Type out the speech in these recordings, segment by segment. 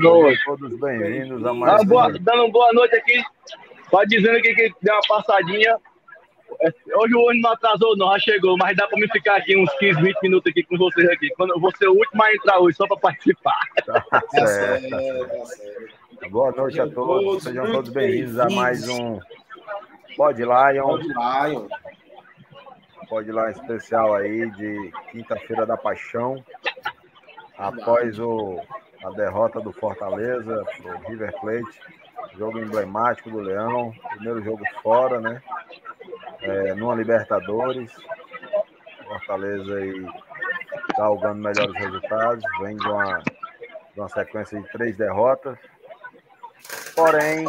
Boa noite. Todos bem-vindos a mais. Ah, boa, dando boa noite aqui. Só dizendo aqui que deu uma passadinha. É, hoje o ônibus não atrasou, não, já chegou, mas dá para me ficar aqui uns 15, 20 minutos aqui com vocês aqui. Quando eu vou ser o último a entrar hoje, só para participar. Tá certo, tá certo. Boa noite a todos, sejam todos bem-vindos a mais um Pod Lion. Pod Lion. Pod Lion especial aí de quinta-feira da paixão. Após o, a derrota do Fortaleza pro River Plate. Jogo emblemático do Leão. Primeiro jogo fora, né? É, numa Libertadores. Fortaleza aí galgando melhores resultados. Vem de uma, de uma sequência de três derrotas. Porém,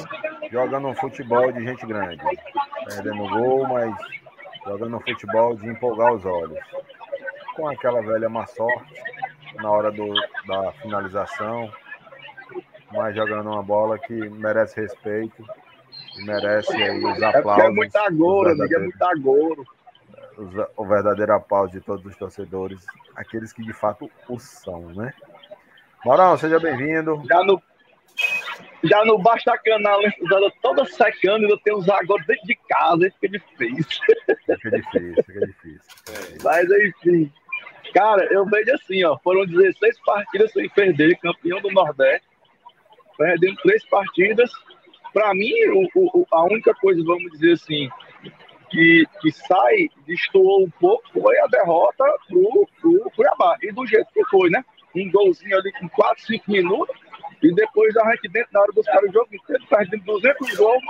jogando um futebol de gente grande. Perdendo gol, mas jogando um futebol de empolgar os olhos. Com aquela velha má sorte na hora do, da finalização, mas jogando uma bola que merece respeito merece aí os aplausos. É, é muito agouro, amigo, é muito agouro. O verdadeiro aplauso de todos os torcedores, aqueles que de fato o são, né? Morão, seja bem-vindo. Já no, já no Basta Canal, usada toda secando, ainda tem os agora dentro de casa, aí fica difícil. Fica difícil, fica difícil. Mas enfim. Cara, eu vejo assim, ó. Foram 16 partidas sem perder, campeão do Nordeste. Perdendo três partidas. Para mim, o, o, a única coisa, vamos dizer assim, que, que sai, destoou um pouco, foi a derrota pro, pro Cuiabá. E do jeito que foi, né? Um golzinho ali com 4, 5 minutos e depois a gente dentro da hora dos caras o jogo inteiro, perdendo 200 gols,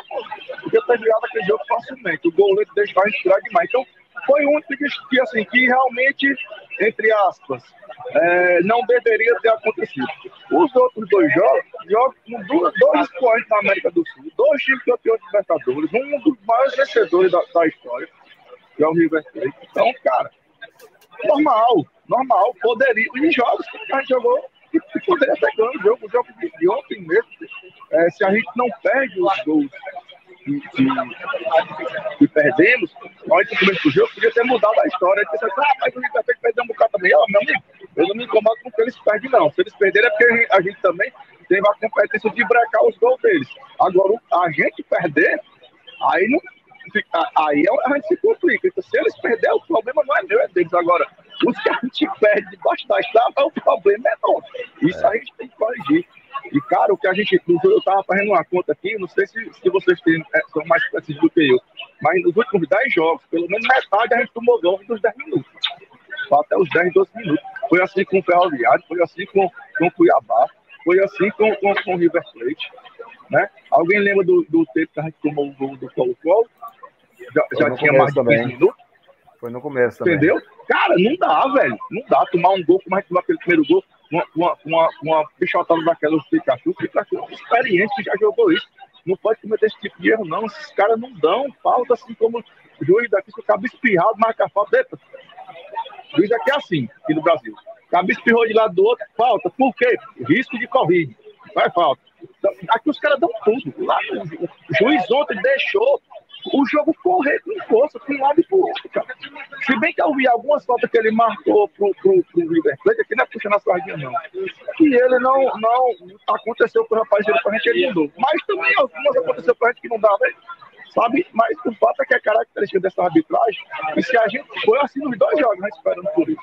porque ter virado aquele jogo facilmente. O goleiro a gente demais. Então, foi um único que, assim, que realmente, entre aspas, é, não deveria ter acontecido. Os outros dois jogos, jogos dois, dois expoentes na América do Sul, dois times campeões de Libertadores, um dos maiores vencedores da, da história, que é o River Plate. Então, cara, normal, normal, poderia. E jogos que a gente jogou que, poderia ter ganho o jogo, o jogo de, de ontem mesmo. É, se a gente não perde os gols que, que, que perdemos, antes do começo do jogo, podia ter mudado a história. A gente ah, mas o tem que perder um bocado também. Ó, meu amigo, eu não me incomodo com que eles perdem, não. Se eles perderem é porque a gente, também teve a competência de brecar os gols deles. Agora, a gente perder, aí não, aí é a gente se complica. Então, se eles perderem, o problema não é meu, é deles. Agora, os que a gente perde da estrada, o problema é nosso. Isso a gente tem que corrigir. E, cara, o que a gente. Eu estava fazendo uma conta aqui, não sei se, se vocês têm, é, são mais precisos do que eu, mas nos últimos 10 jogos, pelo menos metade a gente tomou gol nos 10 minutos. Até os 10, 12 minutos. Foi assim com o Ferroviário, foi assim com, com o Cuiabá, foi assim com, com, com o River Plate. Né? Alguém lembra do, do tempo que a gente tomou o gol do Colo-Colo? Já, já tinha mais de 15 minutos? Foi no começo também. Entendeu? Cara, não dá, velho. Não dá tomar um gol como a gente tomou aquele primeiro gol, uma, uma, uma, uma pichotada daquela do Pikachu. O Pikachu é experiente que já jogou isso. Não pode cometer esse tipo de erro, não. Esses caras não dão falta assim como o juiz daqui, se o cabo espirrado, marca a falta. Eita. O juiz aqui é assim, aqui no Brasil. O cabo espirrou de lado do outro, falta. Por quê? Risco de corrida. Vai falta. Aqui os caras dão tudo. Lá, o juiz ontem deixou o jogo correr com força, com um lado e pro outro, cara. Se bem que eu vi algumas faltas que ele marcou pro, pro, pro River Plate, aqui não é puxando a sardinha, não. Que ele não, não aconteceu com o rapaz dele pra gente, ele mudou. Mas também algumas aconteceu pra gente que não dava, sabe? Mas o fato é que é característica dessa arbitragem, e se a gente foi assim nos dois jogos, né, esperando por isso.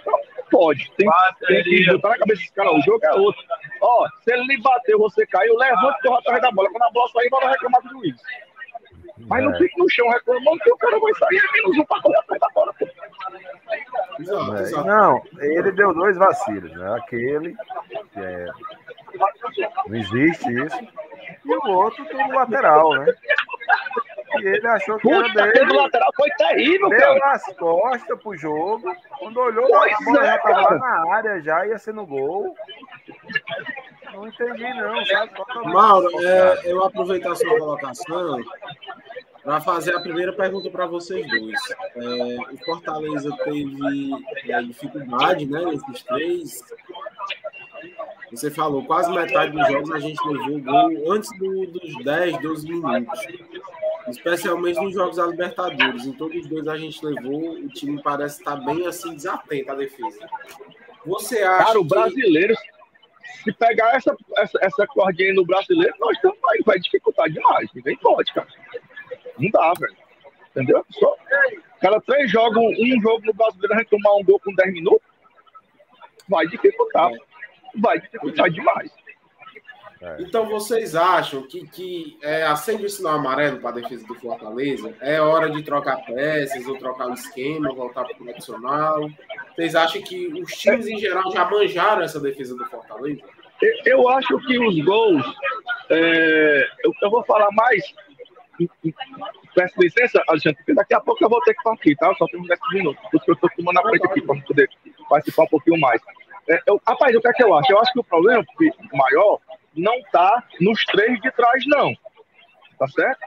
Então, pode. Tem, tem que botar na cabeça desse cara, o jogo é outro. Ó, se ele lhe bateu, você caiu, levante e corra atrás da bola. Quando a bola sair, vai reclamar do juiz. Mas não é. fica no chão reclamando que o cara vai sair é menos um para correr atrás da bola. É, não, ele deu dois vacilos, né? Aquele, que é, não existe isso, e o outro do lateral, né? E ele achou que Puta, era dele. do lateral foi terrível, deu cara. as costas pro jogo. Quando olhou, pois a bola é, já tava lá na área, já ia ser no gol. Não entendi, não, sabe? Mauro, é, eu aproveitar a sua colocação para fazer a primeira pergunta para vocês dois. É, o Fortaleza teve é, dificuldade né, nesses três. Você falou, quase metade dos jogos a gente levou gol antes do, dos 10, 12 minutos. especialmente nos jogos da Libertadores. Em todos os dois a gente levou, o time parece estar bem assim desatento à defesa. Você acha Cara, o brasileiro, que... se pegar essa, essa, essa cordinha no brasileiro, nós estamos aí, vai dificultar demais. Ninguém pode, cara. Não dá, velho. Entendeu? Só, cada três jogos, um jogo no brasileiro, a gente tomar um gol com 10 minutos, vai dificultar. Vai dificultar demais. É. Então vocês acham que, que é, acende o sinal amarelo para a defesa do Fortaleza? É hora de trocar peças ou trocar o esquema, voltar para o tradicional? Vocês acham que os times em geral já manjaram essa defesa do Fortaleza? Eu, eu acho que os gols. É, eu, eu, vou falar mais. Peço licença, Alexandre, porque daqui a pouco eu vou ter que partir, tá? Só tenho 10 minutos. Eu estou tomando a frente aqui para poder participar um pouquinho mais. É, eu, rapaz, o que é que eu acho? Eu acho que o problema maior não está nos três de trás, não. Tá certo?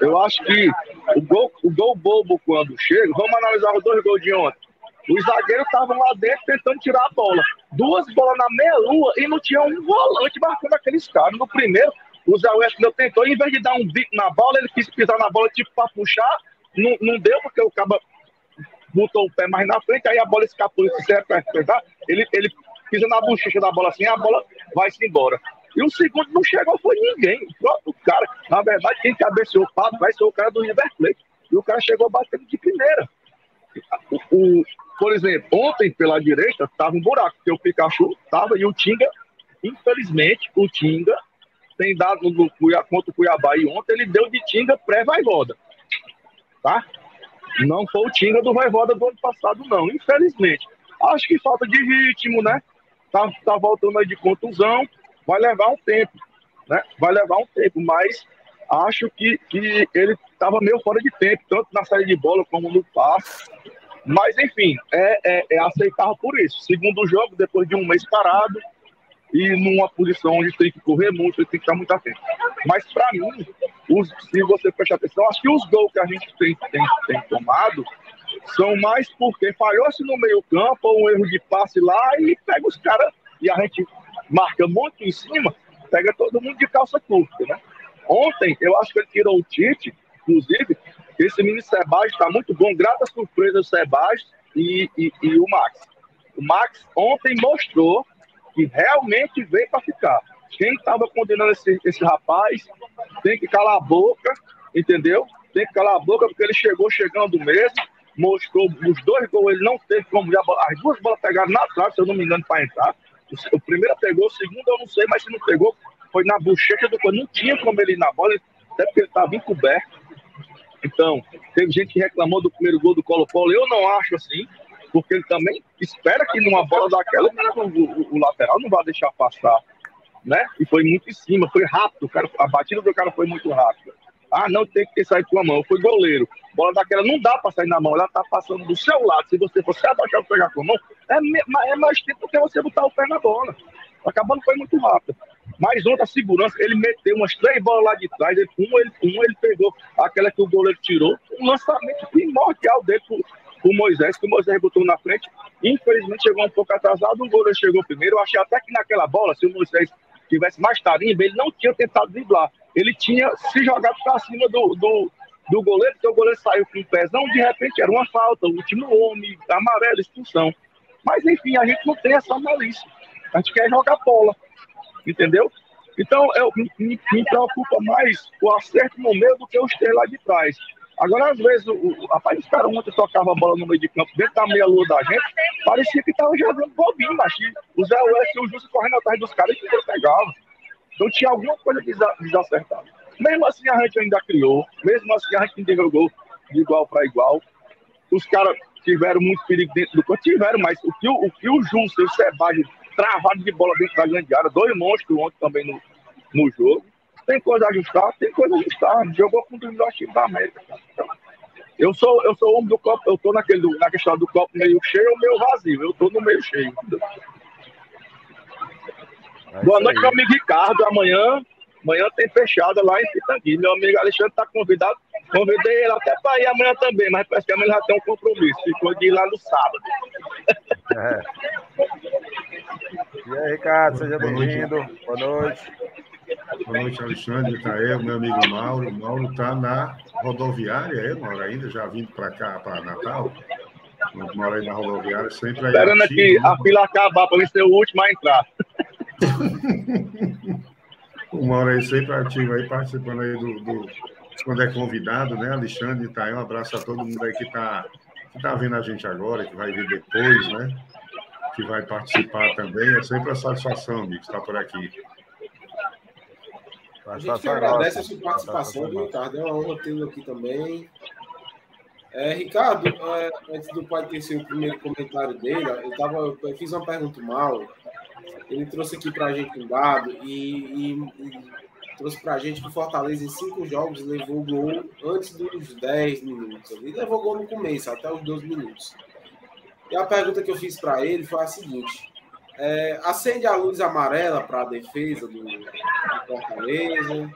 Eu acho que o gol, o gol bobo quando chega, vamos analisar os dois gols de ontem. Os zagueiros estavam lá dentro tentando tirar a bola. Duas bolas na meia-lua e não tinha um volante marcando aqueles caras. No primeiro, o Zé Westbrook tentou, em vez de dar um bico na bola, ele quis pisar na bola tipo para puxar. Não, não deu, porque o cabo botou o pé mais na frente, aí a bola escapou. Se ele, ele pisa na bochecha da bola assim, a bola vai-se embora. E o segundo não chegou, foi ninguém. O próprio cara. Na verdade, quem cabeceou o pato vai ser o cara do River Plate. E o cara chegou batendo de primeira. O, o, por exemplo, ontem pela direita estava um buraco, porque o Pikachu estava e o Tinga, infelizmente, o Tinga tem dado no Cuiabá, contra o Cuiabá e ontem ele deu de Tinga pré-Vaivoda. Tá? Não foi o Tinga do Vaivoda do ano passado, não, infelizmente. Acho que falta de ritmo, né? Tá, tá voltando aí de contusão vai levar um tempo, né? Vai levar um tempo, mas acho que, que ele estava meio fora de tempo, tanto na saída de bola como no passe. Mas, enfim, é, é, é aceitável por isso. Segundo jogo, depois de um mês parado, e numa posição onde tem que correr muito, tem que estar muito atento. Mas, para mim, os, se você prestar atenção, acho que os gols que a gente tem, tem, tem tomado são mais porque falhou-se no meio-campo, um erro de passe lá e pega os caras e a gente marca muito em cima, pega todo mundo de calça curta, né? Ontem, eu acho que ele tirou o Tite, inclusive, esse mini Sebastien está muito bom, grata surpresa o Sebastien e, e, e o Max. O Max ontem mostrou que realmente veio para ficar. Quem estava condenando esse, esse rapaz tem que calar a boca, entendeu? Tem que calar a boca porque ele chegou chegando mesmo, mostrou os dois gols, ele não teve como já, as duas bolas pegaram na trave, se eu não me engano, para entrar. O primeiro pegou, o segundo eu não sei, mas se não pegou, foi na bochecha do Não tinha como ele ir na bola, até porque ele estava encoberto. Então, teve gente que reclamou do primeiro gol do Colo-Colo. Eu não acho assim, porque ele também espera que numa bola daquela o, o, o lateral não vai deixar passar. Né? E foi muito em cima, foi rápido. Cara, a batida do cara foi muito rápida. Ah, não tem que ter saído com a mão. Foi goleiro. Bola daquela não dá para sair na mão, ela tá passando do seu lado. Se você for se abaixar para pegar com a mão, é, é mais tempo que você botar o pé na bola. Acabando foi muito rápido. Mas outra segurança, ele meteu umas três bolas lá de trás. Ele, um, ele, um, ele pegou aquela que o goleiro tirou. Um lançamento primordial dele pro Moisés, que o Moisés botou na frente. Infelizmente chegou um pouco atrasado, o goleiro chegou primeiro. Eu achei até que naquela bola, se o Moisés tivesse mais tarimba, ele não tinha tentado driblar ele tinha se jogado para cima do, do, do goleiro, porque o goleiro saiu com o pezão, de repente era uma falta, o último homem, amarelo, expulsão. Mas enfim, a gente não tem essa malícia. A gente quer jogar bola, entendeu? Então, eu, me, me preocupa mais o acerto no meio do que os três lá de trás. Agora, às vezes, o, o rapaz, os caras ontem tocavam a bola no meio de campo, dentro da meia-lua da gente, parecia que tava jogando bobinho, mas o Zé West e o Justo correndo atrás dos caras e ele pegava. Então tinha alguma coisa desacertada. Mesmo assim a gente ainda criou, mesmo assim a gente ainda jogou de igual para igual. Os caras tiveram muito perigo dentro do campo, tiveram, mas o que o, o, que o Justo e o Sebagem travado de bola dentro da grande área, dois monstros ontem também no, no jogo. Tem coisa a ajustar, tem coisa a ajustar. Jogou contra o melhor time da América. Então, eu sou, eu sou homem do copo, eu tô naquele, na questão do copo meio cheio ou meio vazio. Eu tô no meio cheio. É Boa noite, meu amigo Ricardo. Amanhã, amanhã tem fechada lá em Pitangui. Meu amigo Alexandre está convidado. Convidei ele até para ir amanhã também, mas parece que amanhã já tem um compromisso. Ficou de ir lá no sábado. É. E aí, Ricardo, seja bem-vindo. Boa noite. Boa noite, Alexandre, Itael, meu amigo Mauro. O Mauro está na rodoviária, é, Mauro, ainda já vindo para cá, para Natal? Mora aí na rodoviária, sempre aí. Esperando aqui a fila acabar para ele ser o último a entrar. o Mauro aí sempre ativo aí, participando aí do, do, quando é convidado, né? Alexandre, Itael, um abraço a todo mundo aí que está que tá vendo a gente agora, que vai vir depois, né? Que vai participar também. É sempre a satisfação, amigo, estar por aqui. A gente que agradece a sua participação, Ricardo. É uma honra tê-lo aqui também. É, Ricardo, é, antes do pai ter seu primeiro comentário dele, eu, tava, eu fiz uma pergunta mal. Ele trouxe aqui para a gente um dado e, e, e trouxe para a gente que o Fortaleza, em cinco jogos, levou gol antes dos 10 minutos. Ele levou gol no começo, até os 12 minutos. E a pergunta que eu fiz para ele foi a seguinte: é, acende a luz amarela para a defesa do, do, Fortaleza?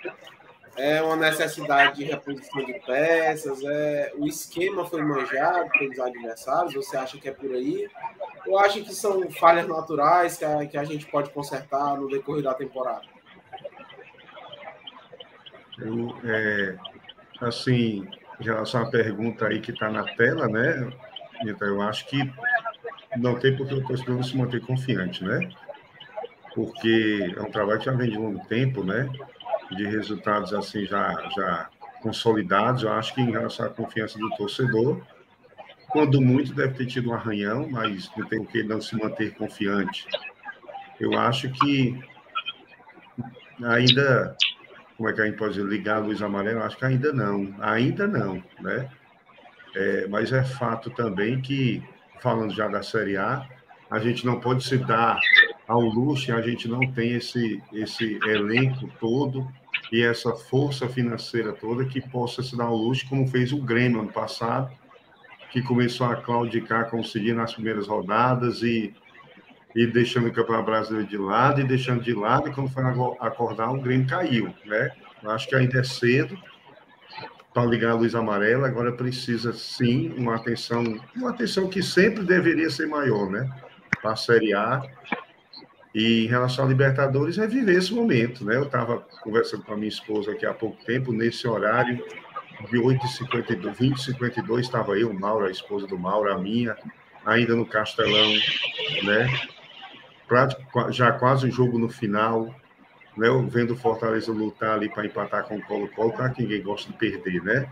É uma necessidade de reposição de peças? É, o esquema foi manjado pelos adversários? Você acha que é por aí? Ou acha que são falhas naturais que a, que a gente pode consertar no decorrer da temporada? Eu, é, assim, em relação à pergunta aí que está na tela, né? Então, eu acho que não tem porque o torcedor não se manter confiante, né? Porque é um trabalho que já vem de longo tempo, né? De resultados assim já, já consolidados. Eu acho que em relação à confiança do torcedor, quando muito deve ter tido um arranhão, mas não tem o que não se manter confiante. Eu acho que ainda, como é que a gente pode ligar a luz amarela? Acho que ainda não, ainda não, né? É, mas é fato também que falando já da Série A, a gente não pode se dar ao luxo, a gente não tem esse, esse elenco todo e essa força financeira toda que possa se dar ao luxo, como fez o Grêmio ano passado, que começou a claudicar, conseguir nas primeiras rodadas e, e deixando o Campeonato Brasileiro de lado e deixando de lado, e quando foi acordar, o Grêmio caiu, né? Eu acho que ainda é cedo, para ligar a luz amarela, agora precisa sim uma atenção, uma atenção que sempre deveria ser maior, né? Para a Série A. E em relação à Libertadores, é viver esse momento, né? Eu estava conversando com a minha esposa aqui há pouco tempo, nesse horário de 8h52, 20h52, estava eu, Mauro, a esposa do Mauro, a minha, ainda no Castelão, né? Já quase o jogo no final, né, vendo o Fortaleza lutar ali para empatar com o Colo-Colo, tá que ninguém gosta de perder, né?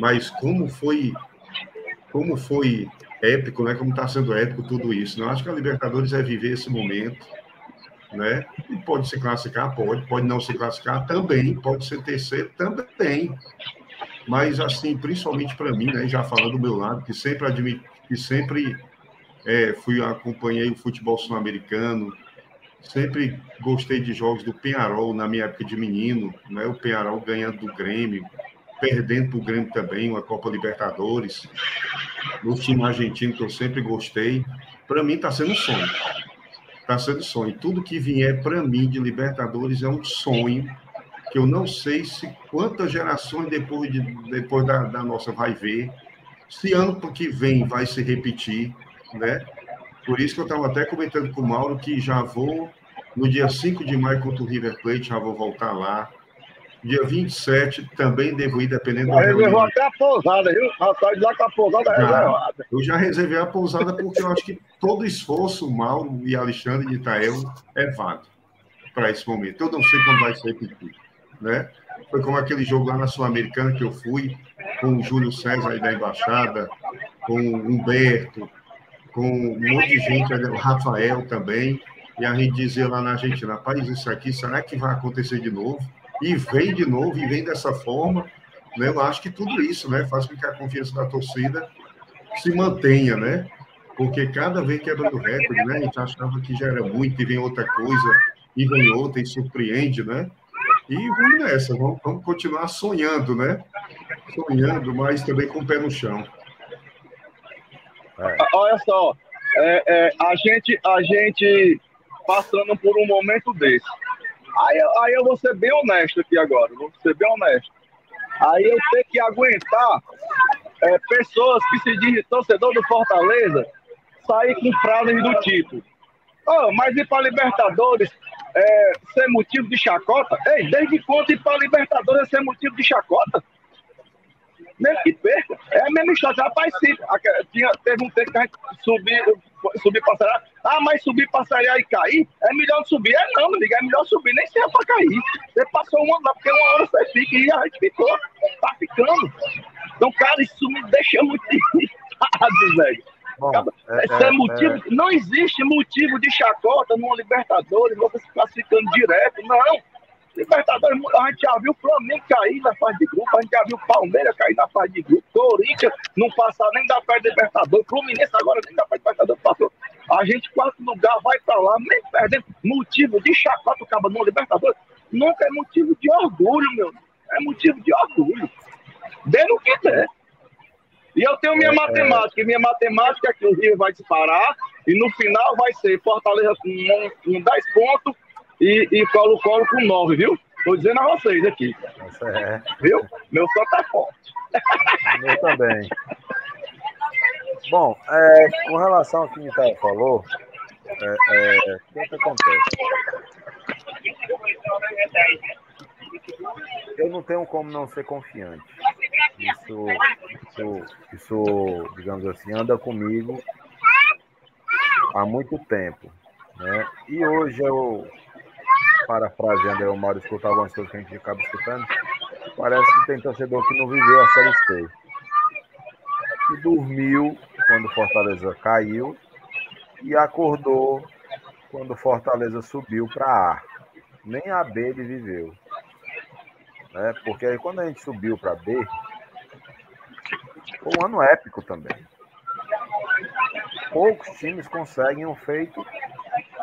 Mas como foi como foi épico, né? Como está sendo épico tudo isso. Né? Eu acho que a Libertadores é viver esse momento, né? E pode se classificar, pode, pode não se classificar também, pode ser terceiro também. Mas assim, principalmente para mim, né? Já falando do meu lado, que sempre admito, que sempre é, fui acompanhei o futebol sul-americano, Sempre gostei de jogos do Penharol na minha época de menino, né? O Penharol ganhando do Grêmio, perdendo para o Grêmio também, uma Copa Libertadores. No time argentino que eu sempre gostei. Para mim está sendo um sonho. Está sendo um sonho. Tudo que vier para mim de Libertadores é um sonho que eu não sei se quantas gerações depois, de, depois da, da nossa vai ver, se ano que vem vai se repetir, né? Por isso que eu estava até comentando com o Mauro que já vou, no dia 5 de maio contra o River Plate, já vou voltar lá. Dia 27 também devo ir, dependendo da reservou até a pousada, viu? Rapaz, lá com a pousada já, reservada. Eu já reservei a pousada porque eu acho que todo esforço, Mauro e Alexandre de Itael, é válido para esse momento. Eu não sei quando vai ser repetido, né? Foi como aquele jogo lá na Sul-Americana que eu fui, com o Júlio César aí da Embaixada, com o Humberto, com um monte de gente, o Rafael também, e a gente dizia lá na Argentina, rapaz, isso aqui, será que vai acontecer de novo? E vem de novo, e vem dessa forma, né? Eu acho que tudo isso, né, faz com que a confiança da torcida se mantenha, né? Porque cada vez quebrando recorde, né? A gente achava que já era muito, e vem outra coisa, e vem outra, e surpreende, né? E vamos nessa, vamos, vamos continuar sonhando, né? Sonhando, mas também com o pé no chão. É. Olha só, é, é, a, gente, a gente passando por um momento desse. Aí, aí eu vou ser bem honesto aqui agora, vou ser bem honesto. Aí eu tenho que aguentar é, pessoas que se dizem torcedor do Fortaleza sair com frases do tipo: oh, mas ir para Libertadores é, ser motivo de chacota? Ei, desde quando ir para Libertadores é ser motivo de chacota? Mesmo que perca, é a mesma história. Rapaz, sim, tinha, teve um tempo que a gente subiu, subir para Ah, mas subir para e cair, é melhor subir. É não, meu amigo, é melhor subir, nem se é para cair. Você passou uma lá, porque uma hora você fica e a gente ficou, tá ficando. Então, cara, isso me deixa muito irritado, velho. Bom, é, Esse é, é motivo, é... Não existe motivo de chacota numa Libertadores, você se classificando direto, não. Libertadores, a gente já viu o Flamengo cair na fase de grupo, a gente já viu o Palmeiras cair na fase de grupo, Corinthians não passar nem da fase de Libertadores, Fluminense agora nem da fase de Libertadores passou. A gente, quarto lugar, vai pra lá, nem perdendo. Motivo de chacota o cabo no Libertadores nunca é motivo de orgulho, meu. É motivo de orgulho. Dê no que der. E eu tenho minha é, matemática, e minha matemática é que o Rio vai disparar, e no final vai ser Fortaleza com, com 10 pontos e, e Colo-Colo com 9, viu? Estou dizendo a vocês aqui. É. Viu? Meu som tá forte. Meu também. Bom, é, com relação ao que o Micael falou, é, é, o que, que acontece? Eu não tenho como não ser confiante. Isso, isso, isso, digamos assim, anda comigo há muito tempo. Né? E hoje eu, parafraseando eu, Mauro, escutar algumas coisas que a gente acaba escutando, parece que tem torcedor que não viveu a Série C. Que dormiu quando Fortaleza caiu e acordou quando Fortaleza subiu para A. Nem a B ele viveu. Né? Porque aí quando a gente subiu para B, foi um ano épico também. Poucos times conseguem o feito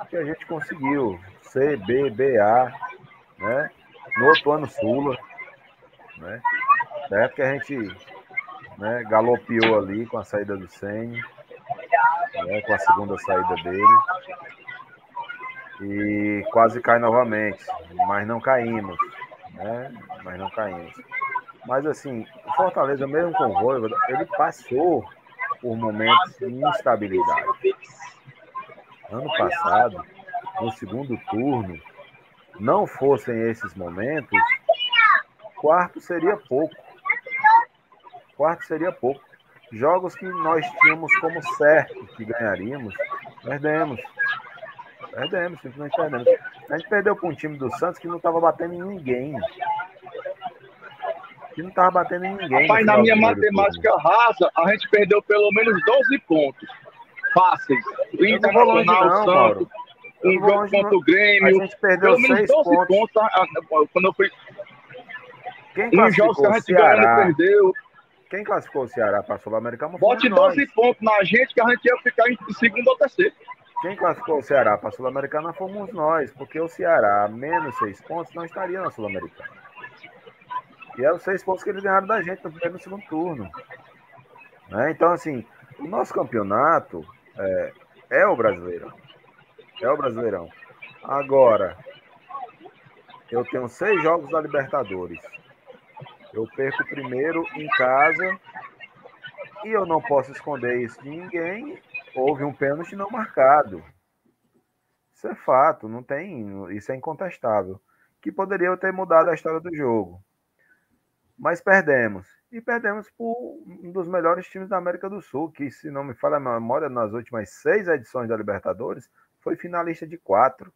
que a gente conseguiu. C, B, B, A, né? No outro ano Sula, né? Certo que a gente né, galopeou ali com a saída do Senna, né, com a segunda saída dele. E quase cai novamente, mas não caímos, né? Mas não caímos. Mas assim, o Fortaleza, mesmo com o Voivoda, ele passou por momentos de instabilidade. Ano passado, no segundo turno, não fossem esses momentos, quarto seria pouco. Quarto seria pouco. Jogos que nós tínhamos como certo que ganharíamos, perdemos. Perdemos, simplesmente perdemos. A gente perdeu para um time do Santos que não estava batendo em ninguém que não estava batendo em ninguém. Rapaz, na minha matemática turno. rasa, a gente perdeu pelo menos 12 pontos. Fáceis. O Internacional, não, Santos, um jogo contra o Grêmio. A gente perdeu pelo menos 12 pontos. ah, quando eu fui. Quem Nos jogos que a gente ganhou, perdeu. Quem classificou o Ceará para a Sul-Americana? Bote 12 nós. pontos na gente que a gente ia ficar em segundo ou terceiro. Quem classificou o Ceará para a Sul-Americana fomos nós, porque o Ceará, menos seis pontos, não estaria na Sul-Americana. E os seis pontos que eles ganharam da gente no primeiro e no segundo turno. Né? Então, assim, o nosso campeonato é, é o Brasileirão. É o Brasileirão. Agora, eu tenho seis jogos da Libertadores. Eu perco o primeiro em casa e eu não posso esconder isso de ninguém. Houve um pênalti não marcado. Isso é fato, não tem, isso é incontestável. Que poderia ter mudado a história do jogo mas perdemos. E perdemos por um dos melhores times da América do Sul, que, se não me falha a memória, nas últimas seis edições da Libertadores, foi finalista de quatro.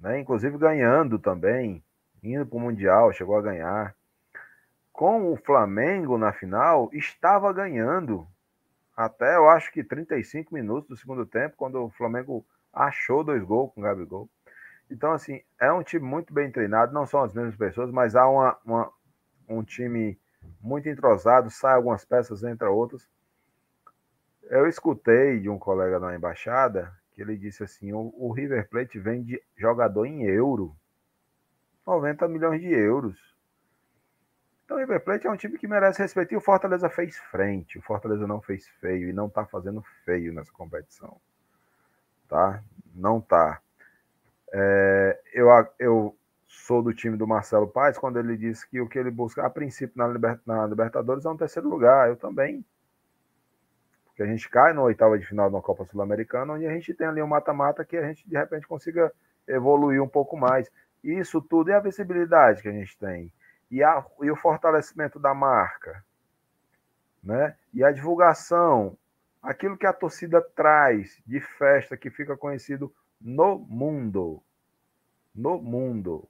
Né? Inclusive ganhando também, indo para o Mundial, chegou a ganhar. Com o Flamengo na final, estava ganhando até, eu acho que 35 minutos do segundo tempo, quando o Flamengo achou dois gols com o Gabigol. Então, assim, é um time muito bem treinado, não são as mesmas pessoas, mas há uma, uma um time muito entrosado, sai algumas peças, entra outras. Eu escutei de um colega na embaixada que ele disse assim: o, o River Plate vende jogador em euro, 90 milhões de euros. Então o River Plate é um time que merece respeito e o Fortaleza fez frente. O Fortaleza não fez feio e não está fazendo feio nessa competição. Tá? Não tá. É, eu, eu sou do time do Marcelo Paes quando ele disse que o que ele busca a princípio na, Liber, na Libertadores é um terceiro lugar. Eu também. Que a gente cai no oitava de final da Copa Sul-Americana, onde a gente tem ali um mata-mata que a gente de repente consiga evoluir um pouco mais. Isso tudo é a visibilidade que a gente tem e, a, e o fortalecimento da marca, né? E a divulgação, aquilo que a torcida traz de festa que fica conhecido no mundo, no mundo.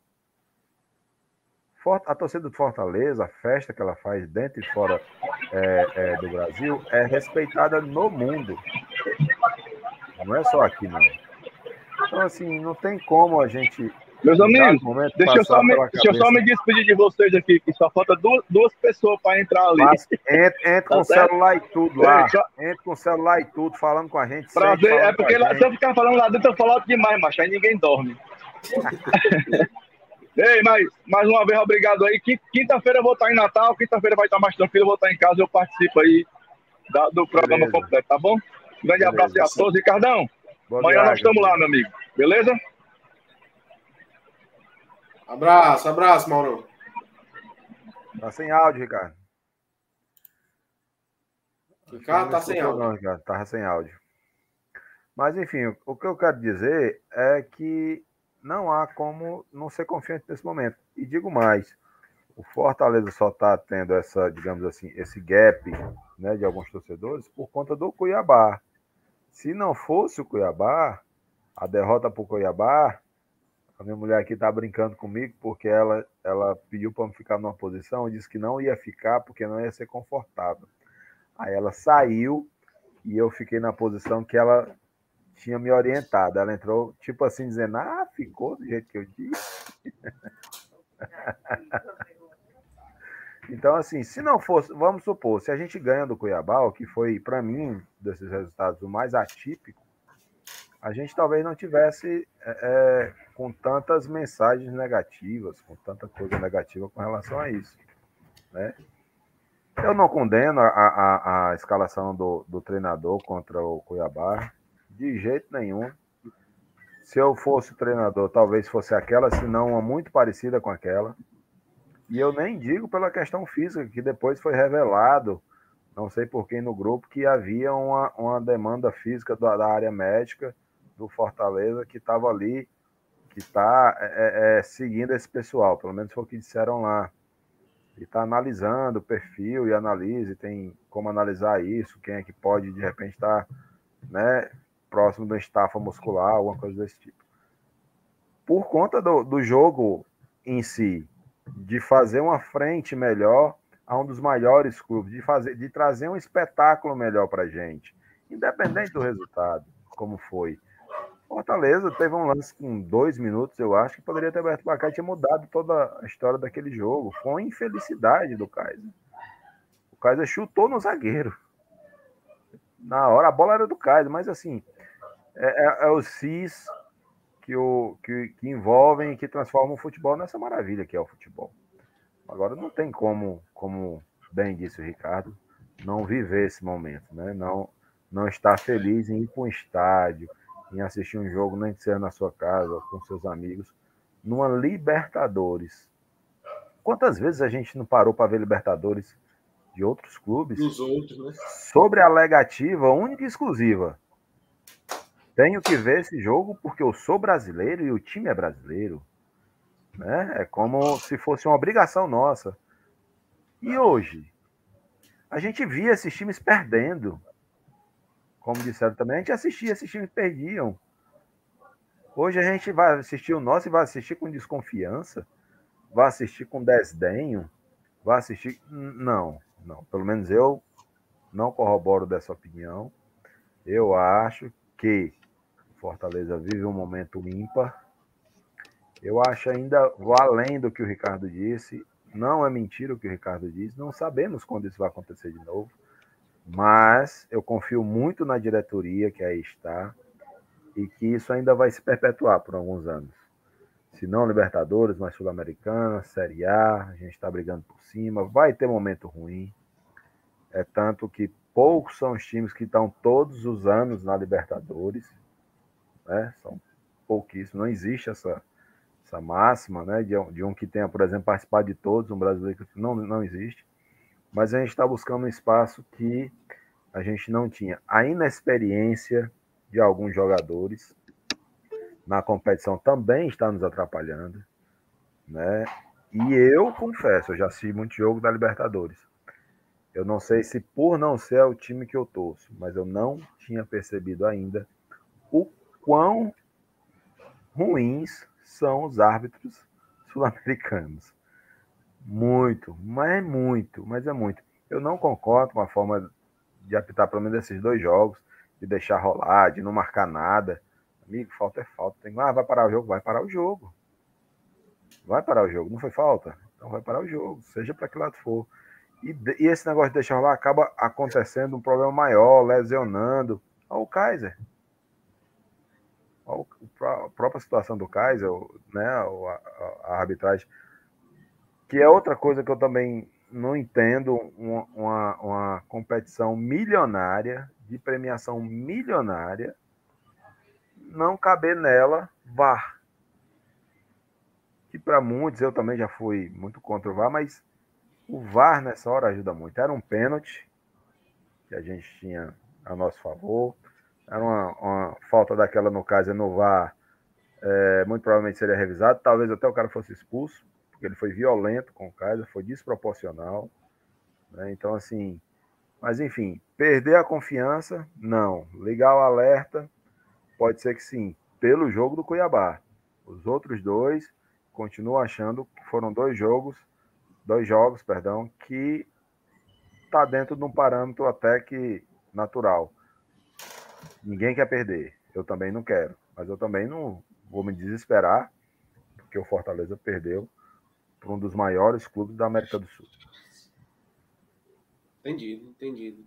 A torcida do Fortaleza, a festa que ela faz dentro e fora é, é, do Brasil, é respeitada no mundo. Não é só aqui, não. Então, assim, não tem como a gente meus amigos, deixa eu, só me, deixa eu só me despedir de vocês aqui, que só falta duas, duas pessoas para entrar ali. Mas, entra, entra tá com o celular e tudo lá. Entra com o celular e tudo, falando com a gente. Prazer, é porque lá, se eu ficar falando lá dentro, eu falo demais, macho, aí ninguém dorme. Ei, mas mais uma vez, obrigado aí. Quinta-feira eu vou estar em Natal, quinta-feira vai estar mais tranquilo, eu vou estar em casa, eu participo aí da, do programa Beleza. completo, tá bom? grande Beleza. abraço a todos. Ricardão, Boa amanhã viagem, nós estamos lá, meu amigo. Beleza? Abraço, abraço, Mauro. Tá sem áudio, Ricardo. Ricardo tá sem áudio. Não, Ricardo, tá sem áudio. Mas, enfim, o que eu quero dizer é que não há como não ser confiante nesse momento. E digo mais, o Fortaleza só está tendo essa, digamos assim, esse gap né, de alguns torcedores por conta do Cuiabá. Se não fosse o Cuiabá, a derrota para o Cuiabá, a minha mulher aqui está brincando comigo porque ela, ela pediu para ficar numa posição e disse que não ia ficar porque não ia ser confortável. Aí ela saiu e eu fiquei na posição que ela tinha me orientado. Ela entrou, tipo assim, dizendo: Ah, ficou do jeito que eu disse. então, assim, se não fosse, vamos supor, se a gente ganha do Cuiabá, o que foi, para mim, desses resultados, o mais atípico, a gente talvez não tivesse é, é, com tantas mensagens negativas, com tanta coisa negativa com relação a isso. Né? Eu não condeno a, a, a escalação do, do treinador contra o Cuiabá, de jeito nenhum. Se eu fosse treinador, talvez fosse aquela, se não uma muito parecida com aquela. E eu nem digo pela questão física, que depois foi revelado, não sei por quem no grupo, que havia uma, uma demanda física da, da área médica do Fortaleza que estava ali, que está é, é, é, seguindo esse pessoal, pelo menos foi o que disseram lá. E está analisando o perfil e analise, tem como analisar isso, quem é que pode, de repente, estar tá, né, próximo da estafa muscular, alguma coisa desse tipo. Por conta do, do jogo em si, de fazer uma frente melhor a um dos maiores clubes, de, fazer, de trazer um espetáculo melhor para gente, independente do resultado, como foi. Fortaleza teve um lance com dois minutos, eu acho, que poderia ter aberto o placar e tinha mudado toda a história daquele jogo. Foi uma infelicidade do Kaiser. O Kaiser chutou no zagueiro. Na hora, a bola era do Kaiser, mas assim, é, é, é o CIS que, o, que, que envolvem e que transformam o futebol nessa maravilha que é o futebol. Agora não tem como, como bem disse o Ricardo, não viver esse momento, né? Não, não estar feliz em ir para um estádio, em assistir um jogo, nem que seja na sua casa, com seus amigos, numa Libertadores. Quantas vezes a gente não parou para ver Libertadores de outros clubes? Dos outros, né? Sobre a alegativa única e exclusiva. Tenho que ver esse jogo porque eu sou brasileiro e o time é brasileiro. Né? É como se fosse uma obrigação nossa. E hoje? A gente via esses times perdendo como disseram também, a gente assistia, esses times perdiam. Hoje a gente vai assistir o nosso e vai assistir com desconfiança, vai assistir com desdenho, vai assistir. Não, não. Pelo menos eu não corroboro dessa opinião. Eu acho que Fortaleza vive um momento ímpar. Eu acho ainda, além do que o Ricardo disse, não é mentira o que o Ricardo disse, não sabemos quando isso vai acontecer de novo. Mas eu confio muito na diretoria que aí está e que isso ainda vai se perpetuar por alguns anos. Se não Libertadores, mas Sul-Americana, Série A, a gente está brigando por cima, vai ter momento ruim. É tanto que poucos são os times que estão todos os anos na Libertadores, né? São pouquíssimos, não existe essa, essa máxima, né? De, de um que tenha, por exemplo, participado de todos, um brasileiro que não, não existe mas a gente está buscando um espaço que a gente não tinha a inexperiência de alguns jogadores na competição também está nos atrapalhando, né? E eu confesso, eu já assisti muito jogo da Libertadores. Eu não sei se por não ser o time que eu torço, mas eu não tinha percebido ainda quão ruins são os árbitros sul-americanos. Muito, mas é muito, mas é muito. Eu não concordo com a forma de apitar pelo menos esses dois jogos, de deixar rolar, de não marcar nada. Amigo, falta é falta. Tem... Ah, vai parar o jogo? Vai parar o jogo. Vai parar o jogo. Não foi falta? Então vai parar o jogo, seja para que lado for. E, e, esse negócio de deixar rolar acaba acontecendo um problema maior, lesionando. Olha o Kaiser. A própria situação do Kaiser, né? A, a, arbitragem. Que é outra coisa que eu também não entendo uma, uma, uma competição milionária, de premiação milionária, não caber nela VAR. Que para muitos, eu também já fui muito contra o VAR, mas o VAR nessa hora ajuda muito. Era um pênalti que a gente tinha a nosso favor. Era uma, uma falta daquela, no caso, no VAR, é, muito provavelmente seria revisado. Talvez até o cara fosse expulso, porque ele foi violento com o Kaiser, foi desproporcional. Né? Então, assim, mas enfim, perder a confiança, não. Ligar o alerta, pode ser que sim, pelo jogo do Cuiabá. Os outros dois, continuo achando que foram dois jogos, dois jogos, perdão, que tá dentro de um parâmetro até que natural. Ninguém quer perder. Eu também não quero. Mas eu também não vou me desesperar, porque o Fortaleza perdeu para um dos maiores clubes da América do Sul. Entendido, entendido.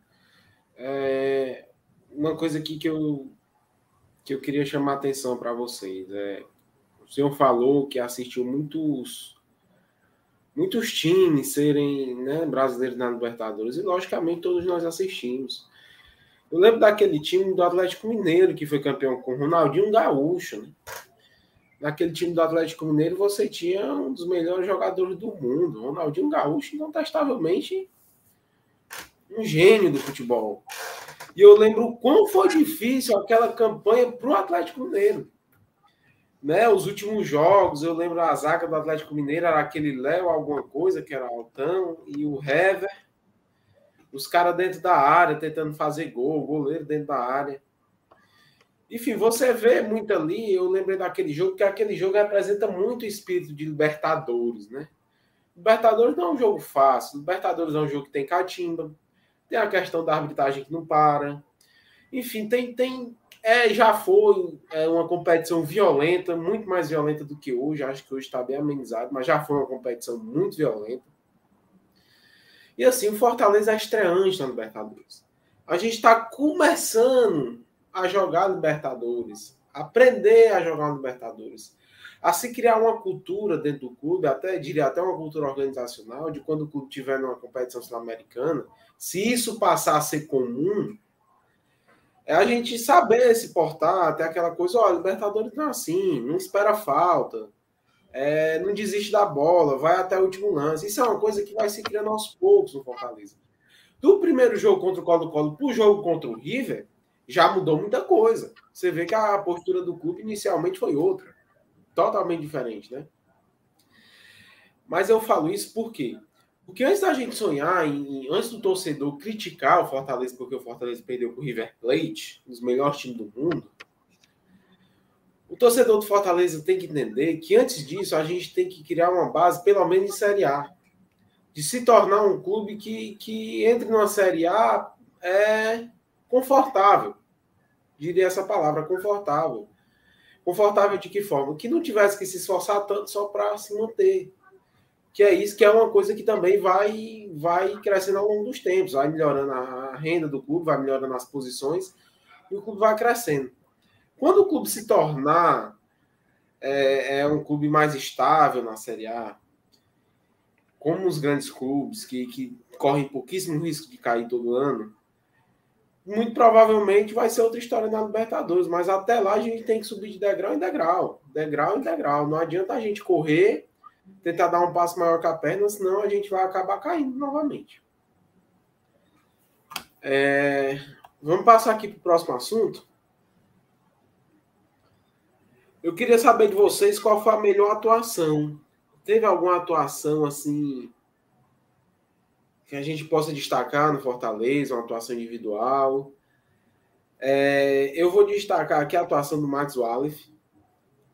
É, uma coisa aqui que eu, que eu queria chamar a atenção para vocês. É, o senhor falou que assistiu muitos muitos times serem né, brasileiros na Libertadores, e logicamente todos nós assistimos. Eu lembro daquele time do Atlético Mineiro que foi campeão com Ronaldinho Gaúcho. Né? Naquele time do Atlético Mineiro você tinha um dos melhores jogadores do mundo, Ronaldinho Gaúcho, incontestavelmente um gênio do futebol. E eu lembro o quão foi difícil aquela campanha para o Atlético Mineiro. Né, os últimos jogos, eu lembro a zaga do Atlético Mineiro era aquele Léo, alguma coisa, que era Altão, e o Hever os caras dentro da área tentando fazer gol, o goleiro dentro da área. Enfim, você vê muito ali, eu lembrei daquele jogo, que aquele jogo representa muito o espírito de Libertadores, né? Libertadores não é um jogo fácil, Libertadores é um jogo que tem catimba, tem a questão da arbitragem que não para. Enfim, tem, tem é, já foi é, uma competição violenta, muito mais violenta do que hoje. Acho que hoje está bem amenizado, mas já foi uma competição muito violenta. E assim, o Fortaleza é estreante na Libertadores. A gente está começando a jogar Libertadores, aprender a jogar Libertadores, a se criar uma cultura dentro do clube, até diria até uma cultura organizacional, de quando o clube tiver numa competição sul-americana, se isso passar a ser comum, é a gente saber se portar, até aquela coisa, ó, Libertadores não é assim, não espera falta é, não desiste da bola, vai até o último lance. Isso é uma coisa que vai se criando aos poucos no Fortaleza. Do primeiro jogo contra o Colo-Colo para o jogo contra o River, já mudou muita coisa. Você vê que a postura do clube inicialmente foi outra. Totalmente diferente, né? Mas eu falo isso por quê? Porque antes da gente sonhar, em, antes do torcedor criticar o Fortaleza porque o Fortaleza perdeu para o River Plate, um dos melhores times do mundo, o torcedor do Fortaleza tem que entender que antes disso a gente tem que criar uma base, pelo menos em Série A. De se tornar um clube que, que entre numa Série A é confortável. Diria essa palavra, confortável. Confortável de que forma? Que não tivesse que se esforçar tanto só para se manter. Que é isso que é uma coisa que também vai, vai crescendo ao longo dos tempos, vai melhorando a renda do clube, vai melhorando as posições e o clube vai crescendo. Quando o clube se tornar é, é um clube mais estável na Série A, como os grandes clubes que, que correm pouquíssimo risco de cair todo ano, muito provavelmente vai ser outra história na Libertadores, mas até lá a gente tem que subir de degrau em degrau, degrau em degrau. Não adianta a gente correr, tentar dar um passo maior que a perna, senão a gente vai acabar caindo novamente. É, vamos passar aqui para o próximo assunto. Eu queria saber de vocês qual foi a melhor atuação. Teve alguma atuação assim que a gente possa destacar no Fortaleza, uma atuação individual? É, eu vou destacar aqui a atuação do Max Wallace.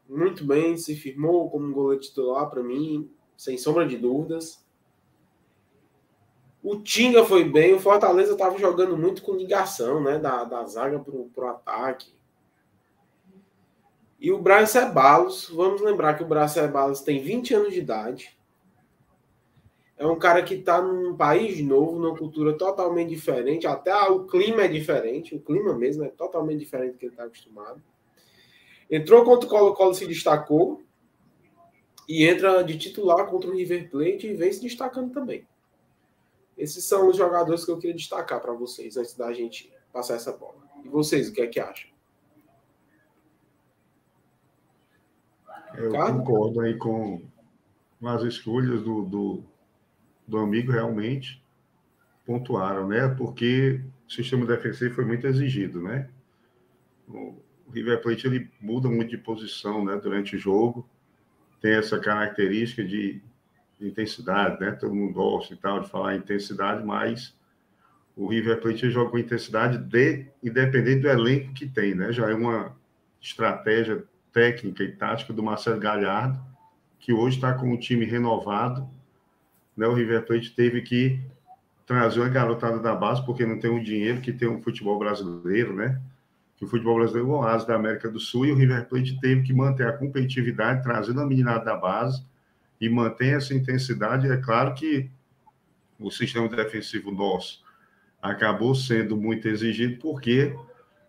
Muito bem, se firmou como goleiro titular para mim, sem sombra de dúvidas. O Tinga foi bem, o Fortaleza estava jogando muito com ligação, né? Da, da zaga para o ataque. E o Brian Ceballos, vamos lembrar que o Brian Ceballos tem 20 anos de idade. É um cara que está num país novo, numa cultura totalmente diferente, até o clima é diferente, o clima mesmo é totalmente diferente do que ele está acostumado. Entrou contra o Colo-Colo se destacou e entra de titular contra o River Plate e vem se destacando também. Esses são os jogadores que eu queria destacar para vocês antes da gente passar essa bola. E vocês, o que é que acham? Eu concordo aí com as escolhas do, do, do, amigo, realmente pontuaram, né? Porque o sistema defensivo foi muito exigido, né? O River Plate ele muda muito de posição, né? Durante o jogo, tem essa característica de de intensidade, né? Todo mundo gosta e tal de falar intensidade, mas o River Plate joga com intensidade de, independente do elenco que tem, né? Já é uma estratégia técnica e tática do Marcelo Galhardo, que hoje está com o time renovado. Né? O River Plate teve que trazer uma garotada da base, porque não tem o dinheiro que tem o futebol brasileiro, né? Que o futebol brasileiro é o oásis da América do Sul e o River Plate teve que manter a competitividade, trazendo a meninada da base e mantém essa intensidade. É claro que o sistema defensivo nosso acabou sendo muito exigido porque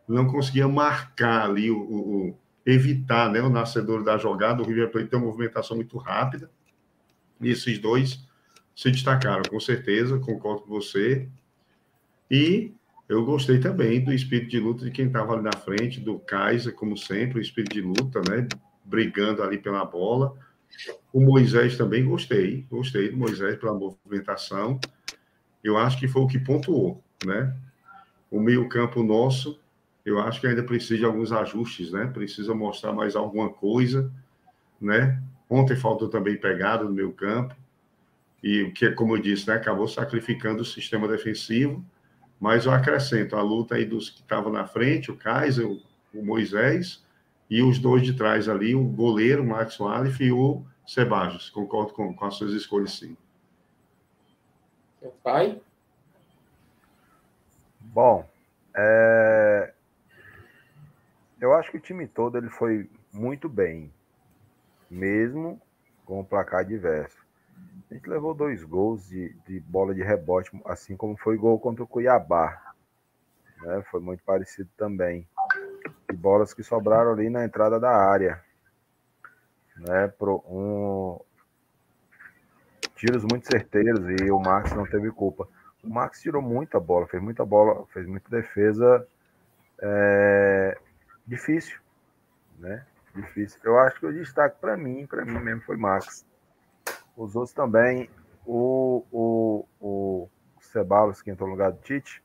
não conseguia marcar ali, o, o evitar né, o nascedor da jogada. O River Plate tem uma movimentação muito rápida. E esses dois se destacaram, com certeza, concordo com você. E eu gostei também do espírito de luta de quem estava ali na frente, do Kaiser, como sempre, o espírito de luta, né? Brigando ali pela bola. O Moisés também gostei, gostei do Moisés pela movimentação. Eu acho que foi o que pontuou, né? O meio-campo nosso, eu acho que ainda precisa de alguns ajustes, né? Precisa mostrar mais alguma coisa, né? Ontem faltou também pegada no meio-campo. E o que, como eu disse, né, acabou sacrificando o sistema defensivo, mas eu acrescento a luta aí dos que estavam na frente, o Kaiser, o, o Moisés, e os dois de trás ali, o goleiro, o Max Walif e o Sebajos. Concordo com, com as suas escolhas, sim. Pai? Bom, é... eu acho que o time todo ele foi muito bem, mesmo com o placar diverso. A gente levou dois gols de, de bola de rebote, assim como foi gol contra o Cuiabá. Né? Foi muito parecido também de bolas que sobraram ali na entrada da área. Né, pro, um, tiros muito certeiros e o Max não teve culpa. O Max tirou muita bola, fez muita bola, fez muita defesa é, difícil, né? Difícil. Eu acho que o destaque para mim, para mim mesmo foi Max. Os outros também, o, o, o Ceballos, que entrou no lugar do Tite,